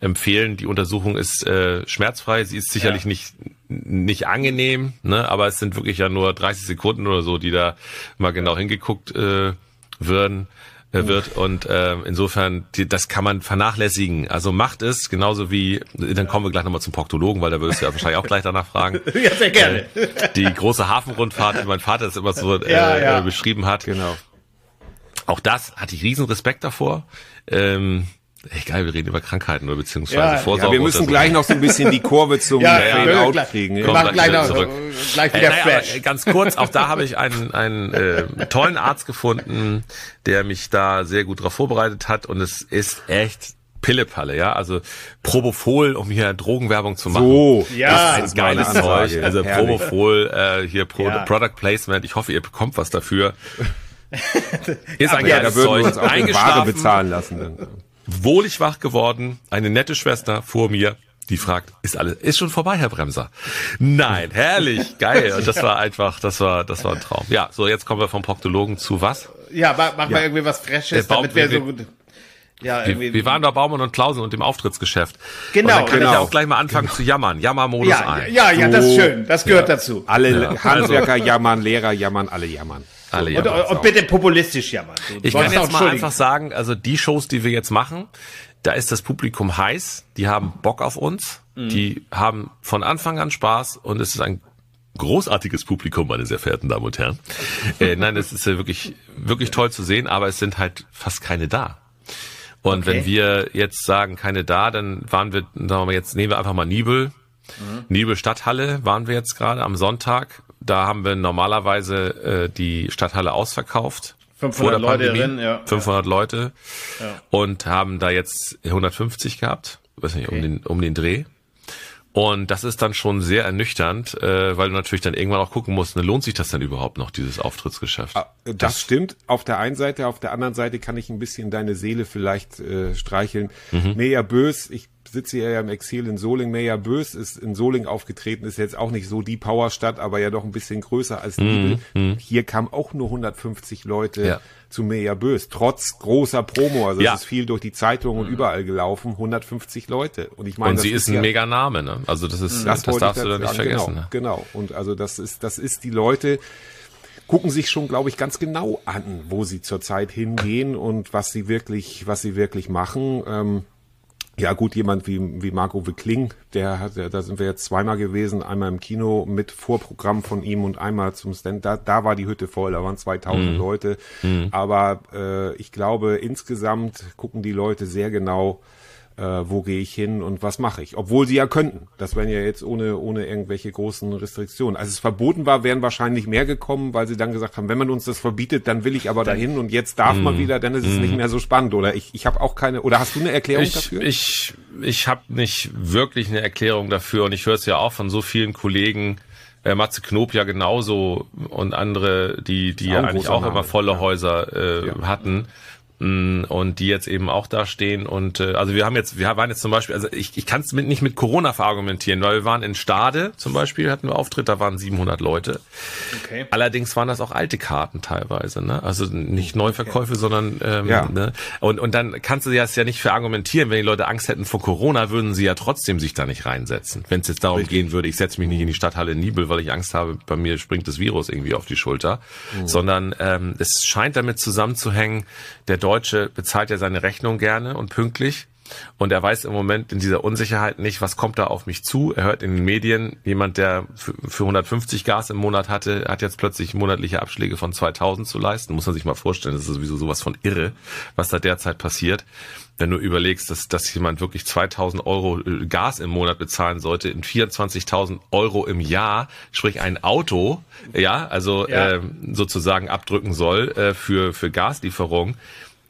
empfehlen. Die Untersuchung ist äh, schmerzfrei. Sie ist sicherlich Ja. nicht nicht angenehm, ne? Aber es sind wirklich ja nur 30 Sekunden oder so, die da mal genau hingeguckt äh, würden wird und äh, insofern die, das kann man vernachlässigen. Also macht es genauso wie dann kommen wir gleich nochmal zum Proktologen, weil da würdest du ja wahrscheinlich auch gleich danach fragen. [LAUGHS] Ja, sehr gerne. Die große Hafenrundfahrt, wie mein Vater es immer so äh, Ja, ja. Äh, beschrieben hat. Genau. Auch das hatte ich riesen Respekt davor. Ähm, egal, wir reden über Krankheiten oder beziehungsweise Ja, ja, Vorsorge. Ja, wir müssen gleich noch so ein bisschen die Kurve zum [LAUGHS] Ja, Fade ja, Out kriegen. Wir Ja. machen gleich noch, zurück. gleich Äh, wieder fresh. aber ganz kurz, auch da habe ich einen, einen äh, tollen Arzt gefunden, der mich da sehr gut darauf vorbereitet hat und es ist echt Pillepalle, ja, also Propofol, um hier Drogenwerbung zu machen. So, Ja, das ist ein geiles. Zeug. Also Herrlich. Propofol, äh, hier Pro Ja. Product Placement. Ich hoffe, ihr bekommt was dafür. [LAUGHS] Ist ein Ja, geiles da würden wir Zeug. uns auch Ware bezahlen lassen. Wohlig wach geworden, eine nette Schwester vor mir, die fragt, ist alles, ist schon vorbei, Herr Bremser? Nein, herrlich, geil. Und das war einfach, das war, das war ein Traum. Ja, so jetzt kommen wir vom Proktologen zu was? Ja, ma- mach mal irgendwie was Freshes, Baum- damit wir so wir- gut. ja, Wir, irgendwie. wir waren bei Baumann und Klausen und dem Auftrittsgeschäft. Genau, und dann kann ich genau. ja auch gleich mal anfangen zu jammern. Jammermodus ja, ein. ja, ja, das ist So. schön. Das gehört dazu. Alle Ja, Handwerker jammern, Lehrer jammern, alle jammern. Alle Und, jammern. und bitte populistisch jammern. Du Ich kann jetzt mal einfach sagen, also die Shows, die wir jetzt machen, da ist das Publikum heiß, die haben Bock auf uns, Mhm. die haben von Anfang an Spaß und es ist ein großartiges Publikum, meine sehr verehrten Damen und Herren. [LAUGHS] äh, nein, es ist ja wirklich, wirklich toll zu sehen, aber es sind halt fast keine da. Und Okay. wenn wir jetzt sagen, keine da, dann waren wir, sagen wir jetzt, nehmen wir einfach mal Nibel. Nibel Stadthalle waren wir jetzt gerade am Sonntag. Da haben wir normalerweise äh, die Stadthalle ausverkauft. 500 Vor der Leute Pandemie. drin, ja. 500 Leute. Und haben da jetzt 150 gehabt. Weiß nicht, um den, um den Dreh. Und das ist dann schon sehr ernüchternd, äh, weil du natürlich dann irgendwann auch gucken musst, ne, lohnt sich das denn überhaupt noch, dieses Auftrittsgeschäft? Ah, Das stimmt. Auf der einen Seite, auf der anderen Seite kann ich ein bisschen deine Seele vielleicht äh, streicheln. Mhm. Meja Bös, ich sitze ja im Exil in Soling. Meja Bös ist in Soling aufgetreten, ist jetzt auch nicht so die Powerstadt, aber ja doch ein bisschen größer als Nibel. Hier kamen auch nur 150 Leute Mhm. Ja. zu Meja Bös, trotz großer Promo. Also Ja. Mhm. es ist viel durch die Zeitung und überall gelaufen, 150 Leute. Und ich meine, Und das sie ist ein ja- mega Name, ne? Also das ist, das, wollte darfst du da nicht vergessen. Genau, Ne? genau. Und also das ist, das ist die Leute gucken sich schon, glaube ich, ganz genau an, wo sie zurzeit hingehen und was sie wirklich, was sie wirklich machen. Ähm, ja gut, jemand wie, wie Marco Wickling, der hat, da sind wir jetzt zweimal gewesen, einmal im Kino mit Vorprogramm von ihm und einmal zum Stand. Da, da war die Hütte voll, da waren 2000 Leute. Aber äh, ich glaube, insgesamt gucken die Leute sehr genau, äh, wo gehe ich hin und was mache ich. Obwohl sie ja könnten. Das wären ja jetzt ohne, ohne irgendwelche großen Restriktionen. Als es verboten war, wären wahrscheinlich mehr gekommen, weil sie dann gesagt haben, wenn man uns das verbietet, dann will ich aber dahin und jetzt darf man wieder, dann ist es nicht mehr so spannend. Oder ich, ich habe auch keine, oder hast du eine Erklärung Ich, dafür? ich, ich habe nicht wirklich eine Erklärung dafür und ich höre es ja auch von so vielen Kollegen, äh, Matze Knob ja genauso und andere, die, die ja eigentlich auch Name, immer volle ja. Häuser äh, Ja. hatten. Mm, Und die jetzt eben auch da stehen und äh, also wir haben jetzt, wir waren jetzt zum Beispiel, also ich, ich kann es mit, nicht mit Corona verargumentieren, weil wir waren in Stade zum Beispiel, hatten wir Auftritt, da waren 700 Leute. Okay. Allerdings waren das auch alte Karten teilweise, ne? Also nicht Neuverkäufe, sondern ähm, Ja. ne? und und dann kannst du das ja nicht verargumentieren, wenn die Leute Angst hätten vor Corona, würden sie ja trotzdem sich da nicht reinsetzen. Wenn es jetzt darum gehen würde, ich setze mich nicht in die Stadthalle Nibel, weil ich Angst habe, bei mir springt das Virus irgendwie auf die Schulter, sondern ähm, es scheint damit zusammenzuhängen, der Deutsche bezahlt ja seine Rechnung gerne und pünktlich. Und er weiß im Moment in dieser Unsicherheit nicht, was kommt da auf mich zu. Er hört in den Medien, jemand, der für für 150 Gas im Monat hatte, hat jetzt plötzlich monatliche Abschläge von 2000 zu leisten. Muss man sich mal vorstellen, das ist sowieso sowas von irre, was da derzeit passiert. Wenn du überlegst, dass, dass jemand wirklich 2000 Euro äh, Gas im Monat bezahlen sollte, in 24.000 Euro im Jahr, sprich ein Auto, ja, also Ja. ähm, sozusagen abdrücken soll äh, für, für Gaslieferung.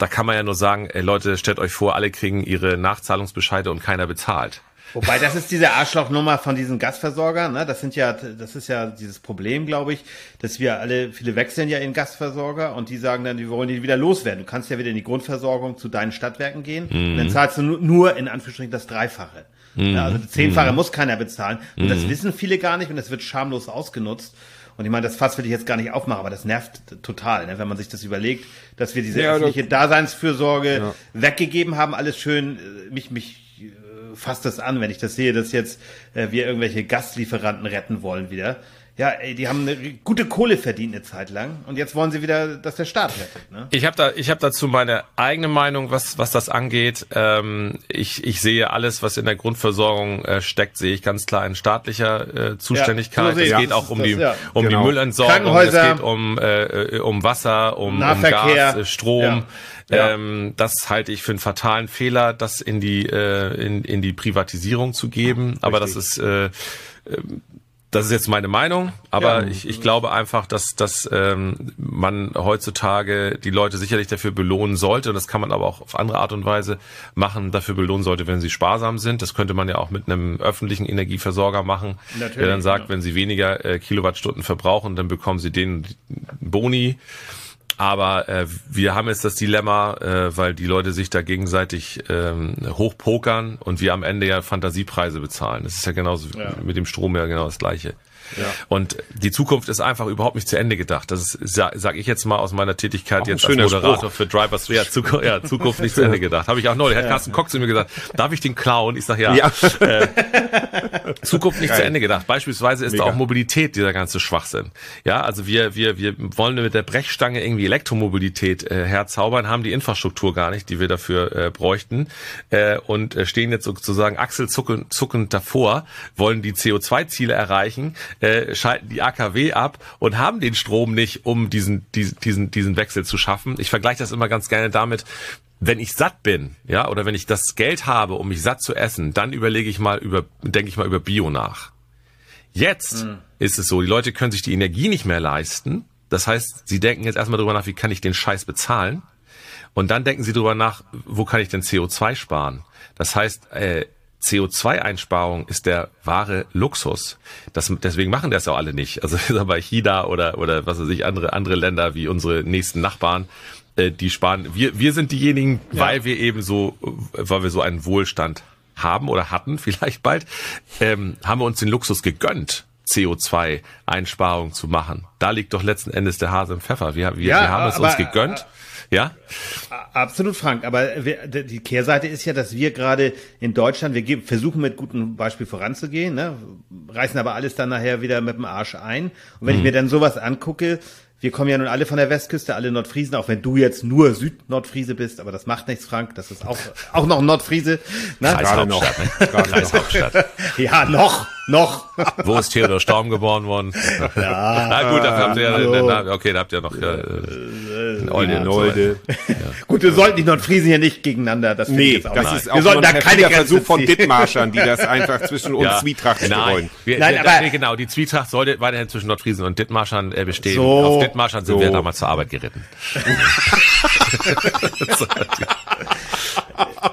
Da kann man ja nur sagen, ey Leute, stellt euch vor, alle kriegen ihre Nachzahlungsbescheide und keiner bezahlt. Wobei, das ist diese Arschlochnummer von diesen Gasversorgern, ne? Das sind ja, das ist ja dieses Problem, glaube ich, dass wir alle, viele wechseln ja in Gasversorger und die sagen dann, die wollen die wieder loswerden. Du kannst ja wieder in die Grundversorgung zu deinen Stadtwerken gehen und dann zahlst du nu- nur in Anführungsstrichen das Dreifache. Ja, also das Zehnfache muss keiner bezahlen. Und das wissen viele gar nicht und das wird schamlos ausgenutzt. Und ich meine, das Fass will ich jetzt gar nicht aufmachen, aber das nervt total, ne, wenn man sich das überlegt, dass wir diese Ja, öffentliche Daseinsfürsorge weggegeben haben, alles schön, äh, mich, mich äh, fasst das an, wenn ich das sehe, dass jetzt äh, wir irgendwelche Gastlieferanten retten wollen wieder. Ja, ey, die haben eine gute Kohle verdient eine Zeit lang und jetzt wollen sie wieder, dass der Staat rettet. Ne? Ich habe da, ich habe dazu meine eigene Meinung, was was das angeht. Ähm, ich ich sehe alles, was in der Grundversorgung äh, steckt, sehe ich ganz klar in staatlicher äh, Zuständigkeit. so sehe es geht das. auch um Das- die ja. um Genau. die Müllentsorgung, es geht um äh, um Wasser, um, um Nahverkehr. Gas, äh, Strom. Ja. Ja. Ähm, das halte ich für einen fatalen Fehler, das in die äh, in, in die Privatisierung zu geben. Aber das ist äh, das ist jetzt meine Meinung, aber Ja. ich, ich glaube einfach, dass, dass ähm, man heutzutage die Leute sicherlich dafür belohnen sollte. Und das kann man aber auch auf andere Art und Weise machen, dafür belohnen sollte, wenn sie sparsam sind. Das könnte man ja auch mit einem öffentlichen Energieversorger machen, Natürlich, der dann sagt, genau. wenn sie weniger äh, Kilowattstunden verbrauchen, dann bekommen sie den Boni. Aber äh, wir haben jetzt das Dilemma, äh, weil die Leute sich da gegenseitig ähm, hochpokern und wir am Ende ja Fantasiepreise bezahlen. Das ist ja genauso Ja. mit dem Strom ja genau das Gleiche. Ja. Und die Zukunft ist einfach überhaupt nicht zu Ende gedacht. Das ist, sage sag ich jetzt mal aus meiner Tätigkeit Auch jetzt als Moderator Spruch. für Drivers. Ja, Zukunft, ja, Zukunft nicht zu Ende gedacht. Habe ich auch neulich. Hat Carsten Cox zu mir gesagt, darf ich den klauen? Ich sage ja. Ja. Zukunft nicht Geil. zu Ende gedacht. Beispielsweise ist Mega. da auch Mobilität dieser ganze Schwachsinn. Ja, also wir, wir, wir wollen mit der Brechstange irgendwie Elektromobilität äh, herzaubern, haben die Infrastruktur gar nicht, die wir dafür äh, bräuchten äh, und äh, stehen jetzt sozusagen achselzuckend zuckend davor, wollen die CO2-Ziele erreichen, äh, schalten die AKW ab und haben den Strom nicht, um diesen, diesen, diesen, diesen Wechsel zu schaffen. Ich vergleiche das immer ganz gerne damit, wenn ich satt bin, ja, oder wenn ich das Geld habe, um mich satt zu essen, dann überlege ich mal über, denke ich mal über Bio nach. Jetzt ist es so, die Leute können sich die Energie nicht mehr leisten. Das heißt, sie denken jetzt erstmal drüber nach, wie kann ich den Scheiß bezahlen? Und dann denken sie drüber nach, wo kann ich denn CO2 sparen? Das heißt, äh, CO2-Einsparung ist der wahre Luxus. Das, deswegen machen das auch alle nicht. Also [LAUGHS] bei China oder, oder was weiß ich, andere, andere Länder wie unsere nächsten Nachbarn, äh, die sparen. Wir, wir sind diejenigen, weil wir eben so, weil wir so einen Wohlstand haben oder hatten, [LAUGHS] vielleicht bald, ähm, haben wir uns den Luxus gegönnt. CO2-Einsparung zu machen. Da liegt doch letzten Endes der Hase im Pfeffer. Wir, wir, Ja, wir haben es aber- uns gegönnt. Ja, Absolut, Frank. Aber wir, die Kehrseite ist ja, dass wir gerade in Deutschland, wir geben, versuchen mit gutem Beispiel voranzugehen, ne? reißen aber alles dann nachher wieder mit dem Arsch ein. Und wenn ich mir dann sowas angucke, wir kommen ja nun alle von der Westküste, alle Nordfriesen, auch wenn du jetzt nur Südnordfriese bist, aber das macht nichts, Frank. Das ist auch, auch noch Nordfriese. Ne? Gerade noch. Gerade noch. [LAUGHS] Ja, noch, noch. Wo ist Theodor Storm geboren worden? Na gut, dafür habt ihr ja, na, okay, da habt ihr noch äh, Olde, und so Nolde. Gut, wir sollten die Nordfriesen hier nicht gegeneinander. Das finde ich Nee, jetzt auch das nicht. ist wir auch sollten so da ein keine Versuch von. Dithmarschern, die das [LAUGHS] einfach zwischen uns Ja. Zwietracht Nein, streuen. wir, Nein, der, aber- der, genau, die Zwietracht sollte weiterhin zwischen Nordfriesen und Dithmarschern äh, bestehen. So. Auf Dithmarschern sind So. wir damals zur Arbeit geritten. [LAUGHS] [LAUGHS]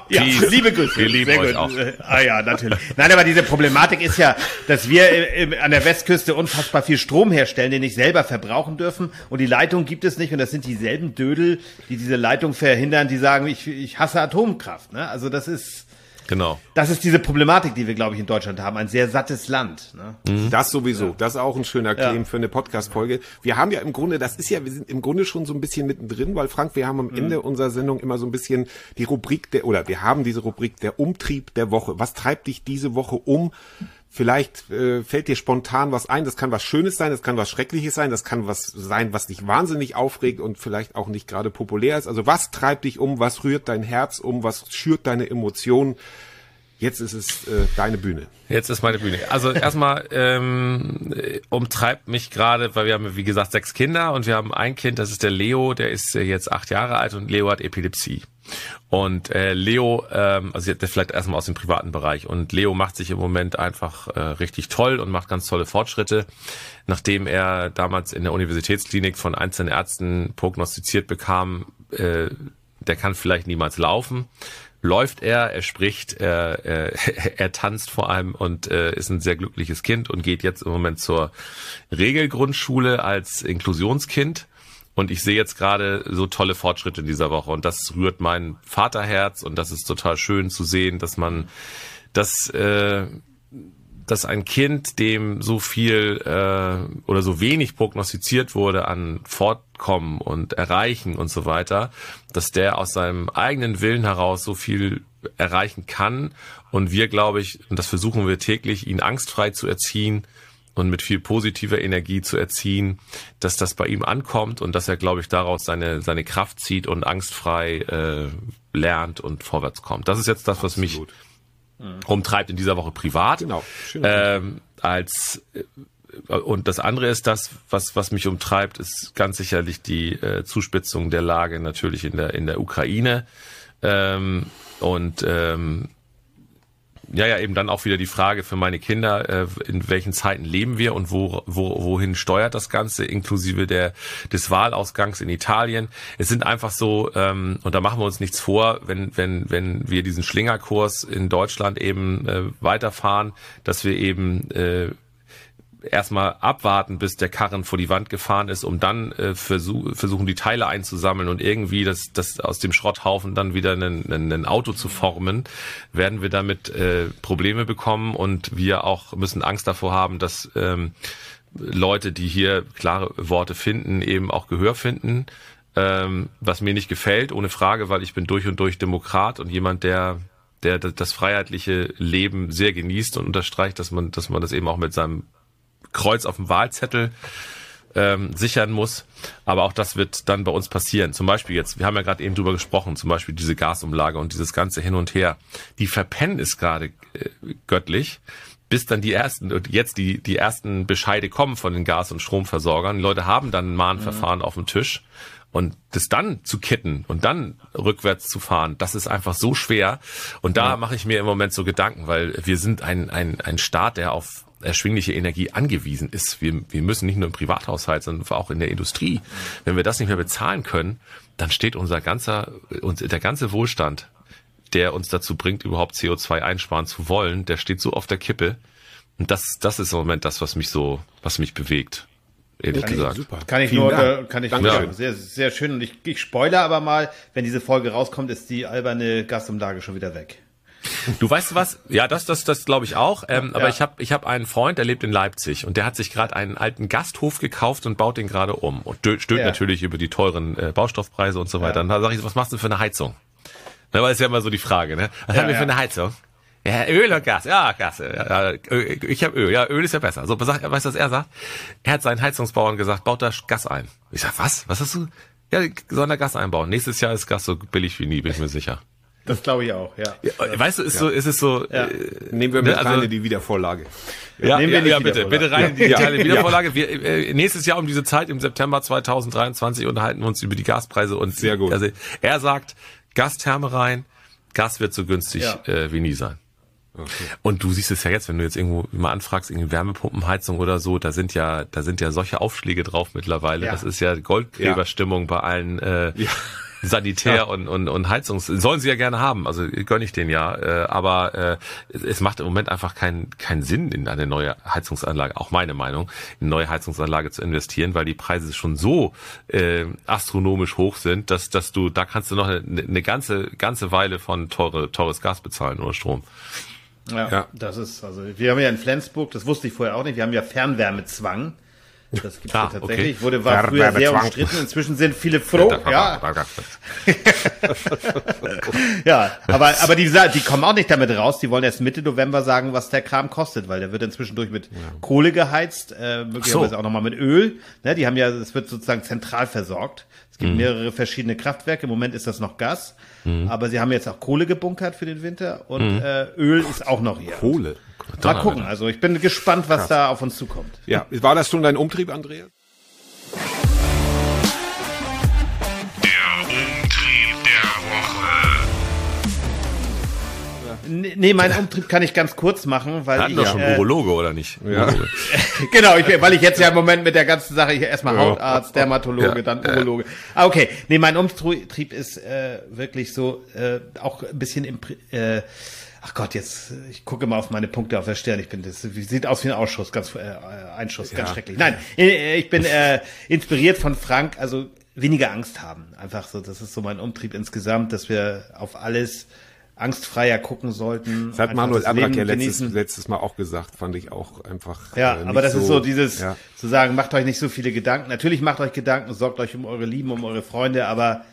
Ja, liebe Grüße. Wir lieben Sehr euch gut. auch. Äh, Ah ja, natürlich. Nein, aber diese Problematik ist ja, dass wir äh, im- an der Westküste unfassbar viel Strom herstellen, den nicht selber verbrauchen dürfen und die Leitung gibt es nicht und das sind dieselben Dödel, die diese Leitung verhindern, die sagen, ich, ich hasse Atomkraft. Ne? Also das ist, Genau. das ist diese Problematik, die wir, glaube ich, in Deutschland haben. Ein sehr sattes Land. Ne? Das sowieso. Das ist auch ein schöner Claim für eine Podcast-Folge. Wir haben ja im Grunde, das ist ja, wir sind im Grunde schon so ein bisschen mittendrin, weil Frank, wir haben am Ende unserer Sendung immer so ein bisschen die Rubrik der, oder wir haben diese Rubrik der Umtrieb der Woche. Was treibt dich diese Woche um? Vielleicht äh, fällt dir spontan was ein. Das kann was Schönes sein, das kann was Schreckliches sein, das kann was sein, was dich wahnsinnig aufregt und vielleicht auch nicht gerade populär ist. Also was treibt dich um? Was rührt dein Herz um? Was schürt deine Emotionen? Jetzt ist es äh, deine Bühne. Jetzt ist meine Bühne. Also erstmal ähm, äh, umtreibt mich gerade, weil wir haben, wie gesagt, sechs Kinder und wir haben ein Kind, das ist der Leo, der ist äh, jetzt acht Jahre alt und Leo hat Epilepsie. Und äh, Leo, ähm, also vielleicht erstmal aus dem privaten Bereich, und Leo macht sich im Moment einfach äh, richtig toll und macht ganz tolle Fortschritte, nachdem er damals in der Universitätsklinik von einzelnen Ärzten prognostiziert bekam, äh, der kann vielleicht niemals laufen läuft er, er spricht, er, er, [LAUGHS] er tanzt vor allem und äh, ist ein sehr glückliches Kind und geht jetzt im Moment zur Regelgrundschule als Inklusionskind. Und ich sehe jetzt gerade so tolle Fortschritte in dieser Woche und das rührt mein Vaterherz und das ist total schön zu sehen, dass man das äh, dass ein Kind, dem so viel äh, oder so wenig prognostiziert wurde an Fortkommen und Erreichen und so weiter, dass der aus seinem eigenen Willen heraus so viel erreichen kann. Und wir, glaube ich, und das versuchen wir täglich, ihn angstfrei zu erziehen und mit viel positiver Energie zu erziehen, dass das bei ihm ankommt und dass er, glaube ich, daraus seine, seine Kraft zieht und angstfrei äh, lernt und vorwärts kommt. Das ist jetzt das, was mich Absolut. umtreibt in dieser Woche privat. Genau. Ähm, als äh, und das andere ist das, was was mich umtreibt, ist ganz sicherlich die äh, Zuspitzung der Lage natürlich in der in der Ukraine ähm, und ähm, ja, ja, eben dann auch wieder die Frage für meine Kinder, äh, in welchen Zeiten leben wir und wo, wo, wohin steuert das Ganze, inklusive der, des Wahlausgangs in Italien. Es sind einfach so, ähm, und da machen wir uns nichts vor, wenn, wenn, wenn wir diesen Schlingerkurs in Deutschland eben äh, weiterfahren, dass wir eben äh, erstmal abwarten, bis der Karren vor die Wand gefahren ist, um dann äh, versuch, versuchen, die Teile einzusammeln und irgendwie das, das aus dem Schrotthaufen dann wieder ein Auto zu formen, werden wir damit äh, Probleme bekommen und wir auch müssen Angst davor haben, dass ähm, Leute, die hier klare Worte finden, eben auch Gehör finden. Ähm, was mir nicht gefällt, ohne Frage, weil ich bin durch und durch Demokrat und jemand, der der das freiheitliche Leben sehr genießt und unterstreicht, dass man, dass man das eben auch mit seinem Kreuz auf dem Wahlzettel ähm, sichern muss. Aber auch das wird dann bei uns passieren. Zum Beispiel jetzt, wir haben ja gerade eben drüber gesprochen, zum Beispiel diese Gasumlage und dieses ganze Hin und Her. Die verpennen ist gerade äh, göttlich bis dann die ersten und jetzt die die ersten Bescheide kommen von den Gas- und Stromversorgern. Die Leute haben dann ein Mahnverfahren mhm. auf dem Tisch und das dann zu kitten und dann rückwärts zu fahren, das ist einfach so schwer. Und da ja. mache ich mir im Moment so Gedanken, weil wir sind ein, ein, ein Staat, der auf erschwingliche Energie angewiesen ist. Wir, wir müssen nicht nur im Privathaushalt, sondern auch in der Industrie. Wenn wir das nicht mehr bezahlen können, dann steht unser ganzer, der ganze Wohlstand, der uns dazu bringt, überhaupt CO2 einsparen zu wollen, der steht so auf der Kippe. Und das, das ist im Moment das, was mich so, was mich bewegt ehrlich kann gesagt. Ich, super. Kann ich Vielen nur, Dank. kann ich Dankeschön. nur, sehr, sehr schön. Und ich, ich spoilere aber mal, wenn diese Folge rauskommt, ist die alberne Gastumlage schon wieder weg. Du weißt was? Ja, das, das, das glaube ich auch. Ähm, ja. Aber ich habe, ich habe einen Freund, der lebt in Leipzig und der hat sich gerade einen alten Gasthof gekauft und baut den gerade um und stöhnt ja. natürlich über die teuren äh, Baustoffpreise und so weiter. Und da sage ich was machst du für eine Heizung? Na, weil ist ja immer so die Frage, ne? Was haben wir für eine Heizung? Ja, Öl und Gas. Ja, Gas. Ja, ich habe Öl. Ja, Öl ist ja besser. So, weißt du, was er sagt? Er hat seinen Heizungsbauern gesagt, baut da Gas ein. Ich sag, was? Was hast du? Ja, sollen da Gas einbauen. Nächstes Jahr ist Gas so billig wie nie, bin ich mir sicher. Das glaube ich auch, ja. ja. Weißt du, ist ja. so, ist es so. Ja. Äh, Nehmen wir mit also, rein in die Wiedervorlage. Ja, Nehmen wir ja, ja bitte, bitte rein in die digitale Wiedervorlage. Wir, äh, nächstes Jahr um diese Zeit im September 2023 unterhalten wir uns über die Gaspreise und sehr gut. Also er sagt, Gastherme rein, Gas wird so günstig äh, wie nie sein. Okay. Und du siehst es ja jetzt, wenn du jetzt irgendwo mal anfragst, irgendwie Wärmepumpenheizung oder so, da sind ja, da sind ja solche Aufschläge drauf mittlerweile. Das ist ja Goldgräberstimmung bei allen äh, ja. Sanitär ja. und, und, und Heizungs. Sollen sie ja gerne haben, also gönne ich den ja. Äh, aber äh, es macht im Moment einfach keinen keinen Sinn, in eine neue Heizungsanlage, auch meine Meinung, in eine neue Heizungsanlage zu investieren, weil die Preise schon so äh, astronomisch hoch sind, dass, dass du, da kannst du noch eine, eine ganze, ganze Weile von teure, teures Gas bezahlen oder Strom. Ja, ja, das ist, also wir haben ja in Flensburg, das wusste ich vorher auch nicht, wir haben ja Fernwärmezwang. Das gibt es ah, ja tatsächlich. Okay. Wurde war früher sehr umstritten. Inzwischen sind viele froh. Ja, [LAUGHS] ja aber aber die die kommen auch nicht damit raus. Die wollen erst Mitte November sagen, was der Kram kostet, weil der wird inzwischen durch mit ja. Kohle geheizt, äh, möglicherweise so. auch nochmal mit Öl. Ne, die haben ja, es wird sozusagen zentral versorgt. Es gibt mhm. mehrere verschiedene Kraftwerke. Im Moment ist das noch Gas. Mhm. Aber sie haben jetzt auch Kohle gebunkert für den Winter und mhm. äh, Öl ist auch noch hier. Kohle? Mal gucken. Also ich bin gespannt, was Krass. da auf uns zukommt. Ja, war das schon dein Umtrieb, Andreas? Nee, meinen Umtrieb kann ich ganz kurz machen, weil Hatten ich. doch schon äh, Urologe, oder nicht? Ja. [LAUGHS] genau, ich, weil ich jetzt ja im Moment mit der ganzen Sache, ich erstmal Hautarzt, Dermatologe, ja. dann Urologe. Ah, okay. Nee, mein Umtrieb ist äh, wirklich so, äh, auch ein bisschen im, äh, Ach Gott, jetzt, ich gucke mal auf meine Punkte auf der Stirn. Ich bin, das sieht aus wie ein Ausschuss, ganz, äh, Einschuss, ganz ja. schrecklich. Nein, äh, ich bin äh, inspiriert von Frank, also weniger Angst haben. Einfach so, das ist so mein Umtrieb insgesamt, dass wir auf alles angstfreier gucken sollten. Das hat Manuel Abrak ja letztes, letztes Mal auch gesagt, fand ich auch einfach. Ja, äh, aber das so, ist so dieses, ja. zu sagen, macht euch nicht so viele Gedanken. Natürlich macht euch Gedanken, sorgt euch um eure Lieben, um eure Freunde, aber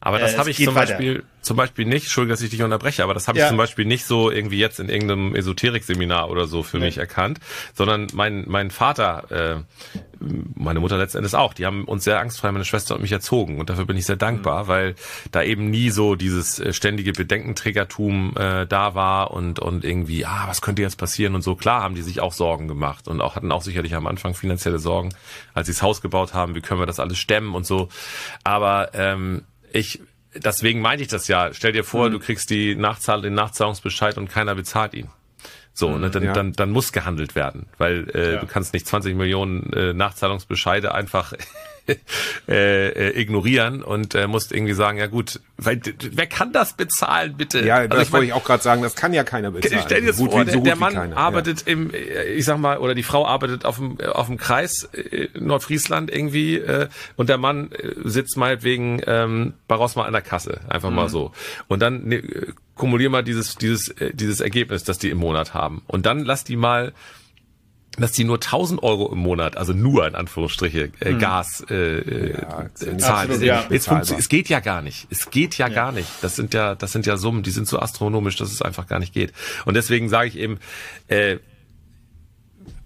aber das äh, habe ich zum weiter. Beispiel, zum Beispiel nicht, Entschuldigung, dass ich dich unterbreche, aber das habe ja. ich zum Beispiel nicht so irgendwie jetzt in irgendeinem Esoterik-Seminar oder so für nee. mich erkannt, sondern mein, mein Vater, äh, meine Mutter letztendlich auch, die haben uns sehr angstfrei, meine Schwester und mich erzogen und dafür bin ich sehr dankbar, mhm. weil da eben nie so dieses äh, ständige Bedenkenträgertum äh, da war und, und irgendwie, ah, was könnte jetzt passieren und so. Klar haben die sich auch Sorgen gemacht und auch hatten auch sicherlich am Anfang finanzielle Sorgen, als sie das Haus gebaut haben, wie können wir das alles stemmen und so. Aber ähm, ich, deswegen meinte ich das ja. Stell dir vor, mhm. du kriegst die Nachzahl, den Nachzahlungsbescheid und keiner bezahlt ihn. So, ne, dann, Ja. dann, dann muss gehandelt werden, weil äh, du kannst nicht 20 Millionen äh, Nachzahlungsbescheide einfach [LAUGHS] äh, äh, ignorieren und äh, musst irgendwie sagen, ja gut, weil wer kann das bezahlen, bitte? Ja, Also das ich wollte mein, ich auch gerade sagen, das kann ja keiner bezahlen. Stell dir das Gut vor, wie- der, so der Mann keiner, arbeitet im, äh, ich sag mal, oder die Frau arbeitet auf dem, äh, auf dem Kreis äh, Nordfriesland irgendwie äh, und der Mann äh, sitzt meinetwegen ähm, bei Rossmann an der Kasse, einfach Mhm. mal so. Und dann ne, kumulier mal dieses, dieses, äh, dieses Ergebnis, das die im Monat haben. Und dann lass die mal dass die nur 1000 Euro im Monat, also nur in Anführungsstriche, äh, Gas äh, äh, ja äh, nicht zahlen. absolut, ja. Jetzt es geht ja gar nicht. Es geht ja, gar nicht. Das sind ja, das sind ja Summen, die sind so astronomisch, dass es einfach gar nicht geht. Und deswegen sage ich eben, äh,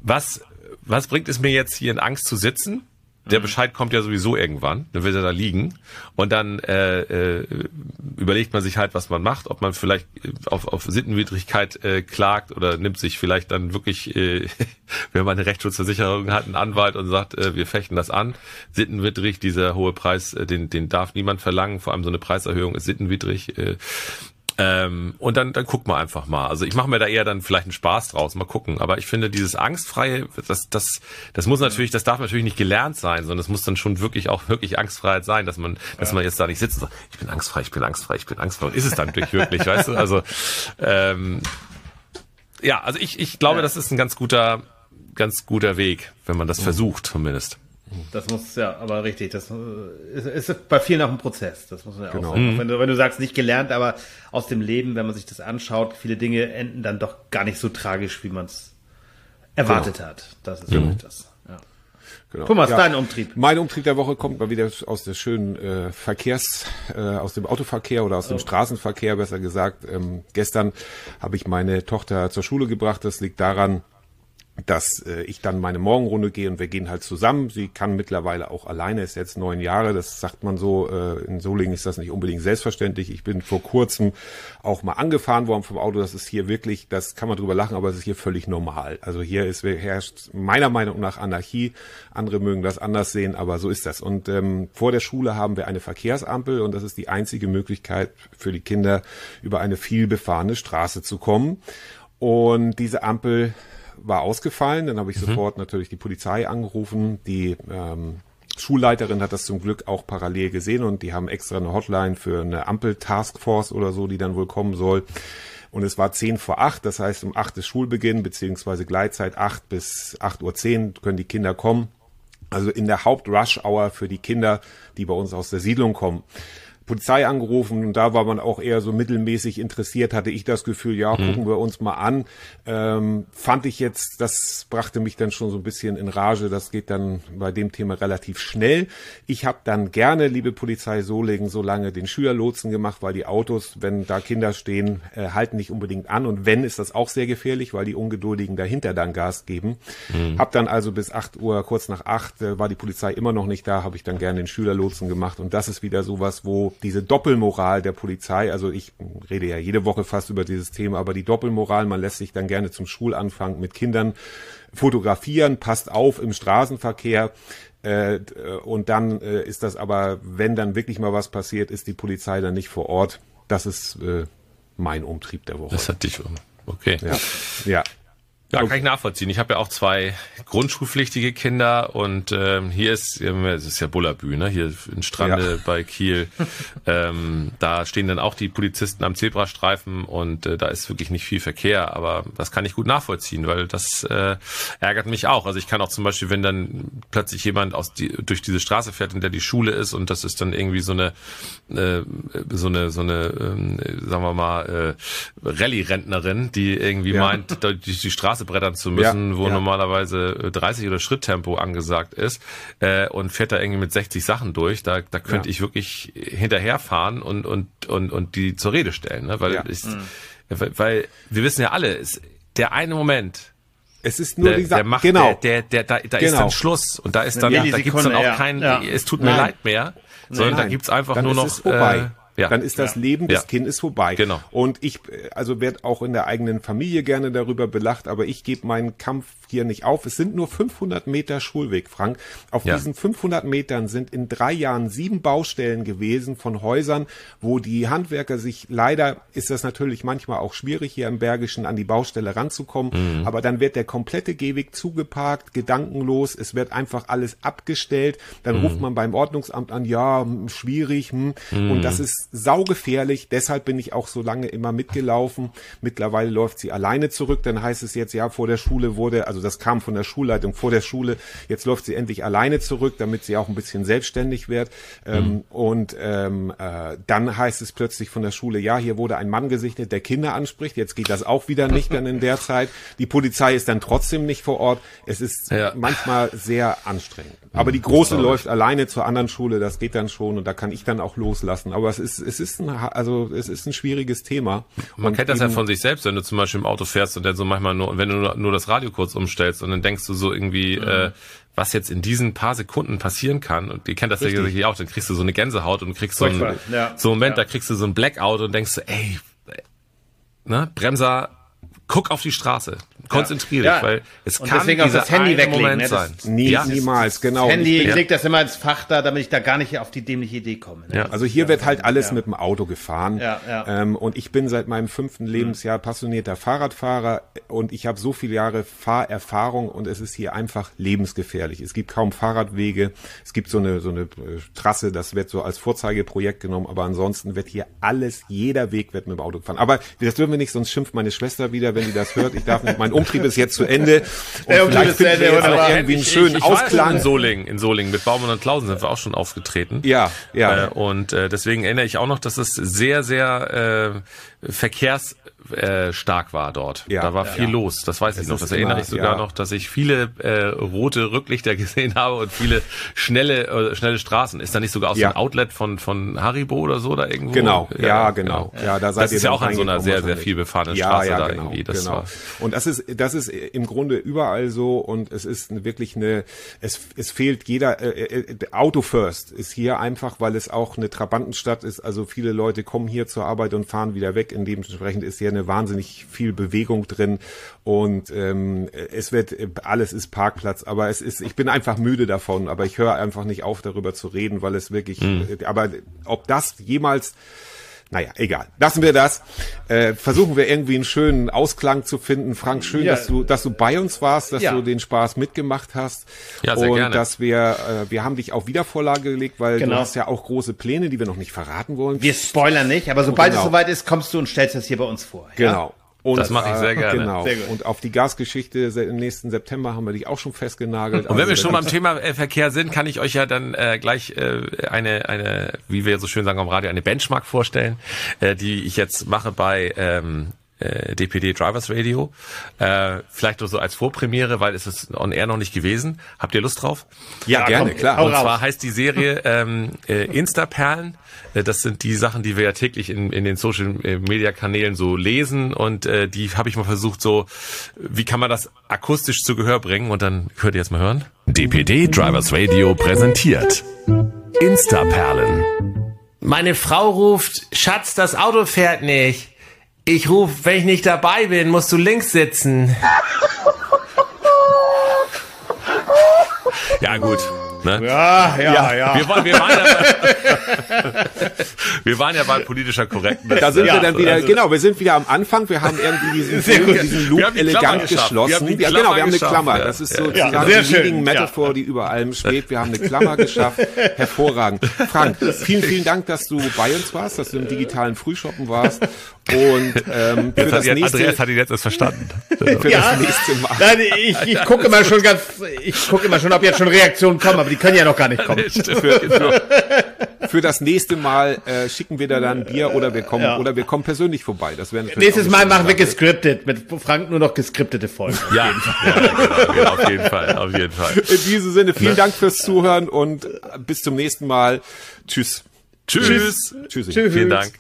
was, was bringt es mir jetzt hier in Angst zu sitzen? Der Bescheid kommt ja sowieso irgendwann, dann wird er da liegen und dann äh, äh, überlegt man sich halt, was man macht, ob man vielleicht äh, auf, auf Sittenwidrigkeit äh, klagt oder nimmt sich vielleicht dann wirklich, äh, [LAUGHS] wenn man eine Rechtsschutzversicherung hat, einen Anwalt und sagt, äh, wir fechten das an. Sittenwidrig, dieser hohe Preis, äh, den, den darf niemand verlangen, vor allem so eine Preiserhöhung ist sittenwidrig. Äh, ähm, und dann, dann guck mal einfach mal. Also ich mache mir da eher dann vielleicht einen Spaß draus, mal gucken. Aber ich finde, dieses Angstfreie, das, das, das muss natürlich, das darf natürlich nicht gelernt sein, sondern es muss dann schon wirklich auch wirklich Angstfreiheit sein, dass man, dass man jetzt da nicht sitzt und sagt, ich bin angstfrei, ich bin angstfrei, ich bin angstfrei. Und ist es dann wirklich wirklich, [LAUGHS] weißt du? Also ähm, ja, also ich, ich glaube, das ist ein ganz guter, ganz guter Weg, wenn man das versucht, zumindest. Das muss ja, aber richtig, das äh, ist, ist bei vielen auch ein Prozess. Das muss man ja Genau. auch sagen. Auch wenn, du, wenn du sagst, nicht gelernt, aber aus dem Leben, wenn man sich das anschaut, viele Dinge enden dann doch gar nicht so tragisch, wie man es erwartet hat. Das ist wirklich das. Ja. Genau. Thomas, dein Umtrieb. Mein Umtrieb der Woche kommt mal wieder aus der schönen äh, Verkehrs, äh, aus dem Autoverkehr oder aus dem Straßenverkehr, besser gesagt. Ähm, gestern habe ich meine Tochter zur Schule gebracht. Das liegt daran, dass äh, ich dann meine Morgenrunde gehe und wir gehen halt zusammen. Sie kann mittlerweile auch alleine, ist jetzt neun Jahre, das sagt man so. Äh, in Solingen ist das nicht unbedingt selbstverständlich. Ich bin vor kurzem auch mal angefahren worden vom Auto. Das ist hier wirklich, das kann man drüber lachen, aber es ist hier völlig normal. Also hier ist herrscht meiner Meinung nach Anarchie. Andere mögen das anders sehen, aber so ist das. Und ähm, vor der Schule haben wir eine Verkehrsampel und das ist die einzige Möglichkeit für die Kinder, über eine vielbefahrene Straße zu kommen. Und diese Ampel war ausgefallen. Dann habe ich sofort natürlich die Polizei angerufen. Die ähm, Schulleiterin hat das zum Glück auch parallel gesehen und die haben extra eine Hotline für eine Ampel-Taskforce oder so, die dann wohl kommen soll. Und es war 10 vor 8, das heißt um 8 ist Schulbeginn, beziehungsweise Gleitzeit 8 bis 8.10 Uhr können die Kinder kommen. Also in der Haupt-Rush-Hour für die Kinder, die bei uns aus der Siedlung kommen. Polizei angerufen und da war man auch eher so mittelmäßig interessiert, hatte ich das Gefühl, ja, gucken wir uns mal an. Ähm, fand ich jetzt, das brachte mich dann schon so ein bisschen in Rage, das geht dann bei dem Thema relativ schnell. Ich habe dann gerne, liebe Polizei Solingen, so lange den Schülerlotsen gemacht, weil die Autos, wenn da Kinder stehen, äh, halten nicht unbedingt an und wenn, ist das auch sehr gefährlich, weil die Ungeduldigen dahinter dann Gas geben. Hab dann also bis 8 Uhr, kurz nach 8, äh, war die Polizei immer noch nicht da, habe ich dann gerne den Schülerlotsen gemacht und das ist wieder sowas, wo diese Doppelmoral der Polizei, also ich rede ja jede Woche fast über dieses Thema, aber die Doppelmoral, man lässt sich dann gerne zum Schulanfang mit Kindern fotografieren, passt auf im Straßenverkehr. Äh, und dann äh, ist das aber, wenn dann wirklich mal was passiert, ist die Polizei dann nicht vor Ort. Das ist äh, mein Umtrieb der Woche. Das hat dich, okay. Ja, ja. Ja, kann ich nachvollziehen. Ich habe ja auch zwei grundschulpflichtige Kinder und ähm, hier ist, ähm, es ist ja Bullabü, ne? Hier in Strande Ja. bei Kiel. [LAUGHS] ähm, da stehen dann auch die Polizisten am Zebrastreifen und äh, da ist wirklich nicht viel Verkehr, aber das kann ich gut nachvollziehen, weil das äh, ärgert mich auch. Also ich kann auch zum Beispiel, wenn dann plötzlich jemand aus die, durch diese Straße fährt, in der die Schule ist und das ist dann irgendwie so eine äh, so eine so eine ähm, sagen wir mal äh, Rallye-Rentnerin, die irgendwie Ja. meint, durch die Straße brettern zu müssen, Ja, wo ja. normalerweise äh, 30 oder Schritttempo angesagt ist äh, und fährt da irgendwie mit 60 Sachen durch. Da, da könnte Ja. ich wirklich hinterherfahren und und und und die zur Rede stellen, ne? weil Ja. ich, weil, weil wir wissen ja alle, es, der eine Moment, Es ist nur der, dieser, der macht, genau. der, der, der, da, da ist Genau. dann Schluss und da ist dann, da gibt's dann auch Millisekunde, ja. kein, Ja. es tut mir Nein. leid mehr, sondern da Nein. gibt's einfach Dann nur ist noch, es vorbei. äh, ja. dann ist das Leben des Ja. Kindes vorbei. Genau. Und ich, also werde auch in der eigenen Familie gerne darüber belacht, aber ich gebe meinen Kampf hier nicht auf. Es sind nur 500 Meter Schulweg, Frank. Auf Ja. diesen 500 Metern sind in drei Jahren sieben Baustellen gewesen von Häusern, wo die Handwerker sich, leider ist das natürlich manchmal auch schwierig, hier im Bergischen an die Baustelle ranzukommen, Mhm. aber dann wird der komplette Gehweg zugeparkt, gedankenlos, es wird einfach alles abgestellt, dann Mhm. ruft man beim Ordnungsamt an, ja, schwierig, hm, und das ist saugefährlich, deshalb bin ich auch so lange immer mitgelaufen. Mittlerweile läuft sie alleine zurück, dann heißt es jetzt, ja, vor der Schule wurde, also das kam von der Schulleitung vor der Schule, jetzt läuft sie endlich alleine zurück, damit sie auch ein bisschen selbstständig wird. Ähm, und ähm, äh, dann heißt es plötzlich von der Schule, ja, hier wurde ein Mann gesichtet, der Kinder anspricht. Jetzt geht das auch wieder nicht dann in der [LAUGHS] Zeit. Die Polizei ist dann trotzdem nicht vor Ort. Es ist Ja. manchmal sehr anstrengend. Aber die Große läuft alleine zur anderen Schule, das geht dann schon und da kann ich dann auch loslassen. Aber es ist, es ist ein, also es ist ein schwieriges Thema. Man Und kennt das ja von sich selbst, wenn du zum Beispiel im Auto fährst und dann so manchmal nur, wenn du nur, nur das Radio kurz umstellst und dann denkst du so irgendwie, äh, was jetzt in diesen paar Sekunden passieren kann. Und ihr kennt das ja sicherlich auch, dann kriegst du so eine Gänsehaut und kriegst so einen, ja. so einen Moment, Ja. da kriegst du so einen Blackout und denkst so, ey, ne, Bremser, guck auf die Straße, konzentrier dich, Ja. weil es Und kann deswegen auch dieser das Handy eine weglegen, Moment ne, das- sein. Nie, ja. niemals, genau. Handy, Ich leg das immer ins Fach da, damit ich da gar nicht auf die dämliche Idee komme. Ne? Ja. Also hier wird halt alles mit dem Auto gefahren. Ja, ja. Ähm, und ich bin seit meinem fünften Lebensjahr passionierter Fahrradfahrer und ich habe so viele Jahre Fahrerfahrung und es ist hier einfach lebensgefährlich. Es gibt kaum Fahrradwege. Es gibt so eine, so eine äh, Trasse, das wird so als Vorzeigeprojekt genommen, aber ansonsten wird hier alles, jeder Weg wird mit dem Auto gefahren. Aber das dürfen wir nicht, sonst schimpft meine Schwester wieder, wenn die das hört. Ich darf nicht, mein Umtrieb ist jetzt zu Ende. [LAUGHS] Und Der Umtrieb ist zu Ende, jetzt auch wunderbar. irgendwie einen Ich- schönen ich, ich schon Ausklang. in Solingen, in Solingen mit Baumann und Klausen sind wir auch schon aufgetreten. Ja, ja. Äh, und äh, deswegen erinnere ich auch noch, dass es sehr, sehr äh, verkehrsstark äh, stark war dort. Ja, da war ja. viel los. Das weiß ich Es noch. Das erinnere immer, ich sogar ja. noch, dass ich viele äh, rote Rücklichter [LAUGHS] gesehen habe und viele schnelle äh, schnelle Straßen. Ist da nicht sogar auch Ja. ein Outlet von von Haribo oder so da irgendwo? Genau, ja, genau. Ja, da seid das ihr ist ja auch an so einer sehr, sehr viel befahrenen ja, Straße ja, da genau, irgendwie. Das genau. war, Und das ist, das ist im Grunde überall so und es ist wirklich eine, es, es fehlt jeder, äh, äh, Auto First ist hier einfach, weil es auch eine Trabantenstadt ist. Also viele Leute kommen hier zur Arbeit und fahren wieder weg. Und dementsprechend ist hier eine wahnsinnig viel Bewegung drin und ähm, es wird, alles ist Parkplatz. Aber es ist, ich bin einfach müde davon. Aber ich höre einfach nicht auf, darüber zu reden, weil es wirklich, äh, aber ob das jemals naja, egal. Lassen wir das. Äh, versuchen wir irgendwie einen schönen Ausklang zu finden. Frank, schön, Ja. dass du, dass du bei uns warst, dass Ja. du den Spaß mitgemacht hast. Ja, sehr und gerne. dass wir, äh, wir haben dich auf Wiedervorlage gelegt, weil Genau. du hast ja auch große Pläne, die wir noch nicht verraten wollen. Wir spoilern nicht, aber sobald Genau. es soweit ist, kommst du und stellst das hier bei uns vor. Ja? Genau. Und, Das mache ich sehr äh, gerne. Genau. Sehr gut. Und auf die Gasgeschichte im nächsten September haben wir dich auch schon festgenagelt. Und wenn wir Also, schon da beim Thema äh, Verkehr sind, kann ich euch ja dann äh, gleich äh, eine, eine, wie wir so schön sagen am Radio, eine Benchmark vorstellen, äh, die ich jetzt mache bei ähm, äh, DPD Drivers Radio. Äh, vielleicht nur so als Vorpremiere, weil es ist on air noch nicht gewesen. Habt ihr Lust drauf? Ja, gerne, komm, klar. Und zwar heißt die Serie [LAUGHS] ähm, äh, Insta-Perlen. Äh, Das sind die Sachen, die wir ja täglich in, in den Social-Media-Kanälen so lesen. Und äh, die habe ich mal versucht, so, wie kann man das akustisch zu Gehör bringen? Und dann könnt ihr jetzt mal hören. DPD Drivers Radio präsentiert Instaperlen. Meine Frau ruft, Schatz, das Auto fährt nicht. Ich ruf, wenn ich nicht dabei bin, musst du links sitzen. Ja, gut. Ne? Ja, ja, ja. Wir, waren, wir, waren ja bei, [LAUGHS] wir waren ja bei politischer Korrektness. Da sind Ja, wir dann wieder, also- genau, wir sind wieder am Anfang, wir haben irgendwie diesen, Sehr gut. diesen Loop elegant geschlossen. Wir ja, genau, wir haben eine Klammer. ja. Das ist Ja. sozusagen Ja, die Leading Metaphor, die über allem schwebt. Wir haben eine Klammer geschafft. [LAUGHS] Hervorragend. Frank, vielen, vielen Dank, dass du bei uns warst, dass du im digitalen Frühshoppen warst. Und ähm, für Jetzt hat das jetzt, nächste, Andreas hat ihn jetzt erst verstanden. [LAUGHS] für Ja. das nächste Mal. Nein, ich, ich gucke immer schon ganz, ich gucke immer schon, ob jetzt schon Reaktionen kommen, aber die können ja noch gar nicht kommen. für, für, für das nächste Mal äh, schicken wir da dann Bier oder wir kommen Ja. oder wir kommen persönlich vorbei. Das wäre natürlich Nächstes Mal machen wir gescriptet, mit Frank nur noch gescriptete Folgen. Ja, ja genau, genau, auf jeden Fall, auf jeden Fall. In diesem Sinne, vielen Dank fürs Zuhören und bis zum nächsten Mal. Tschüss. Tschüss. Tschüss. Tschüss. Vielen Dank.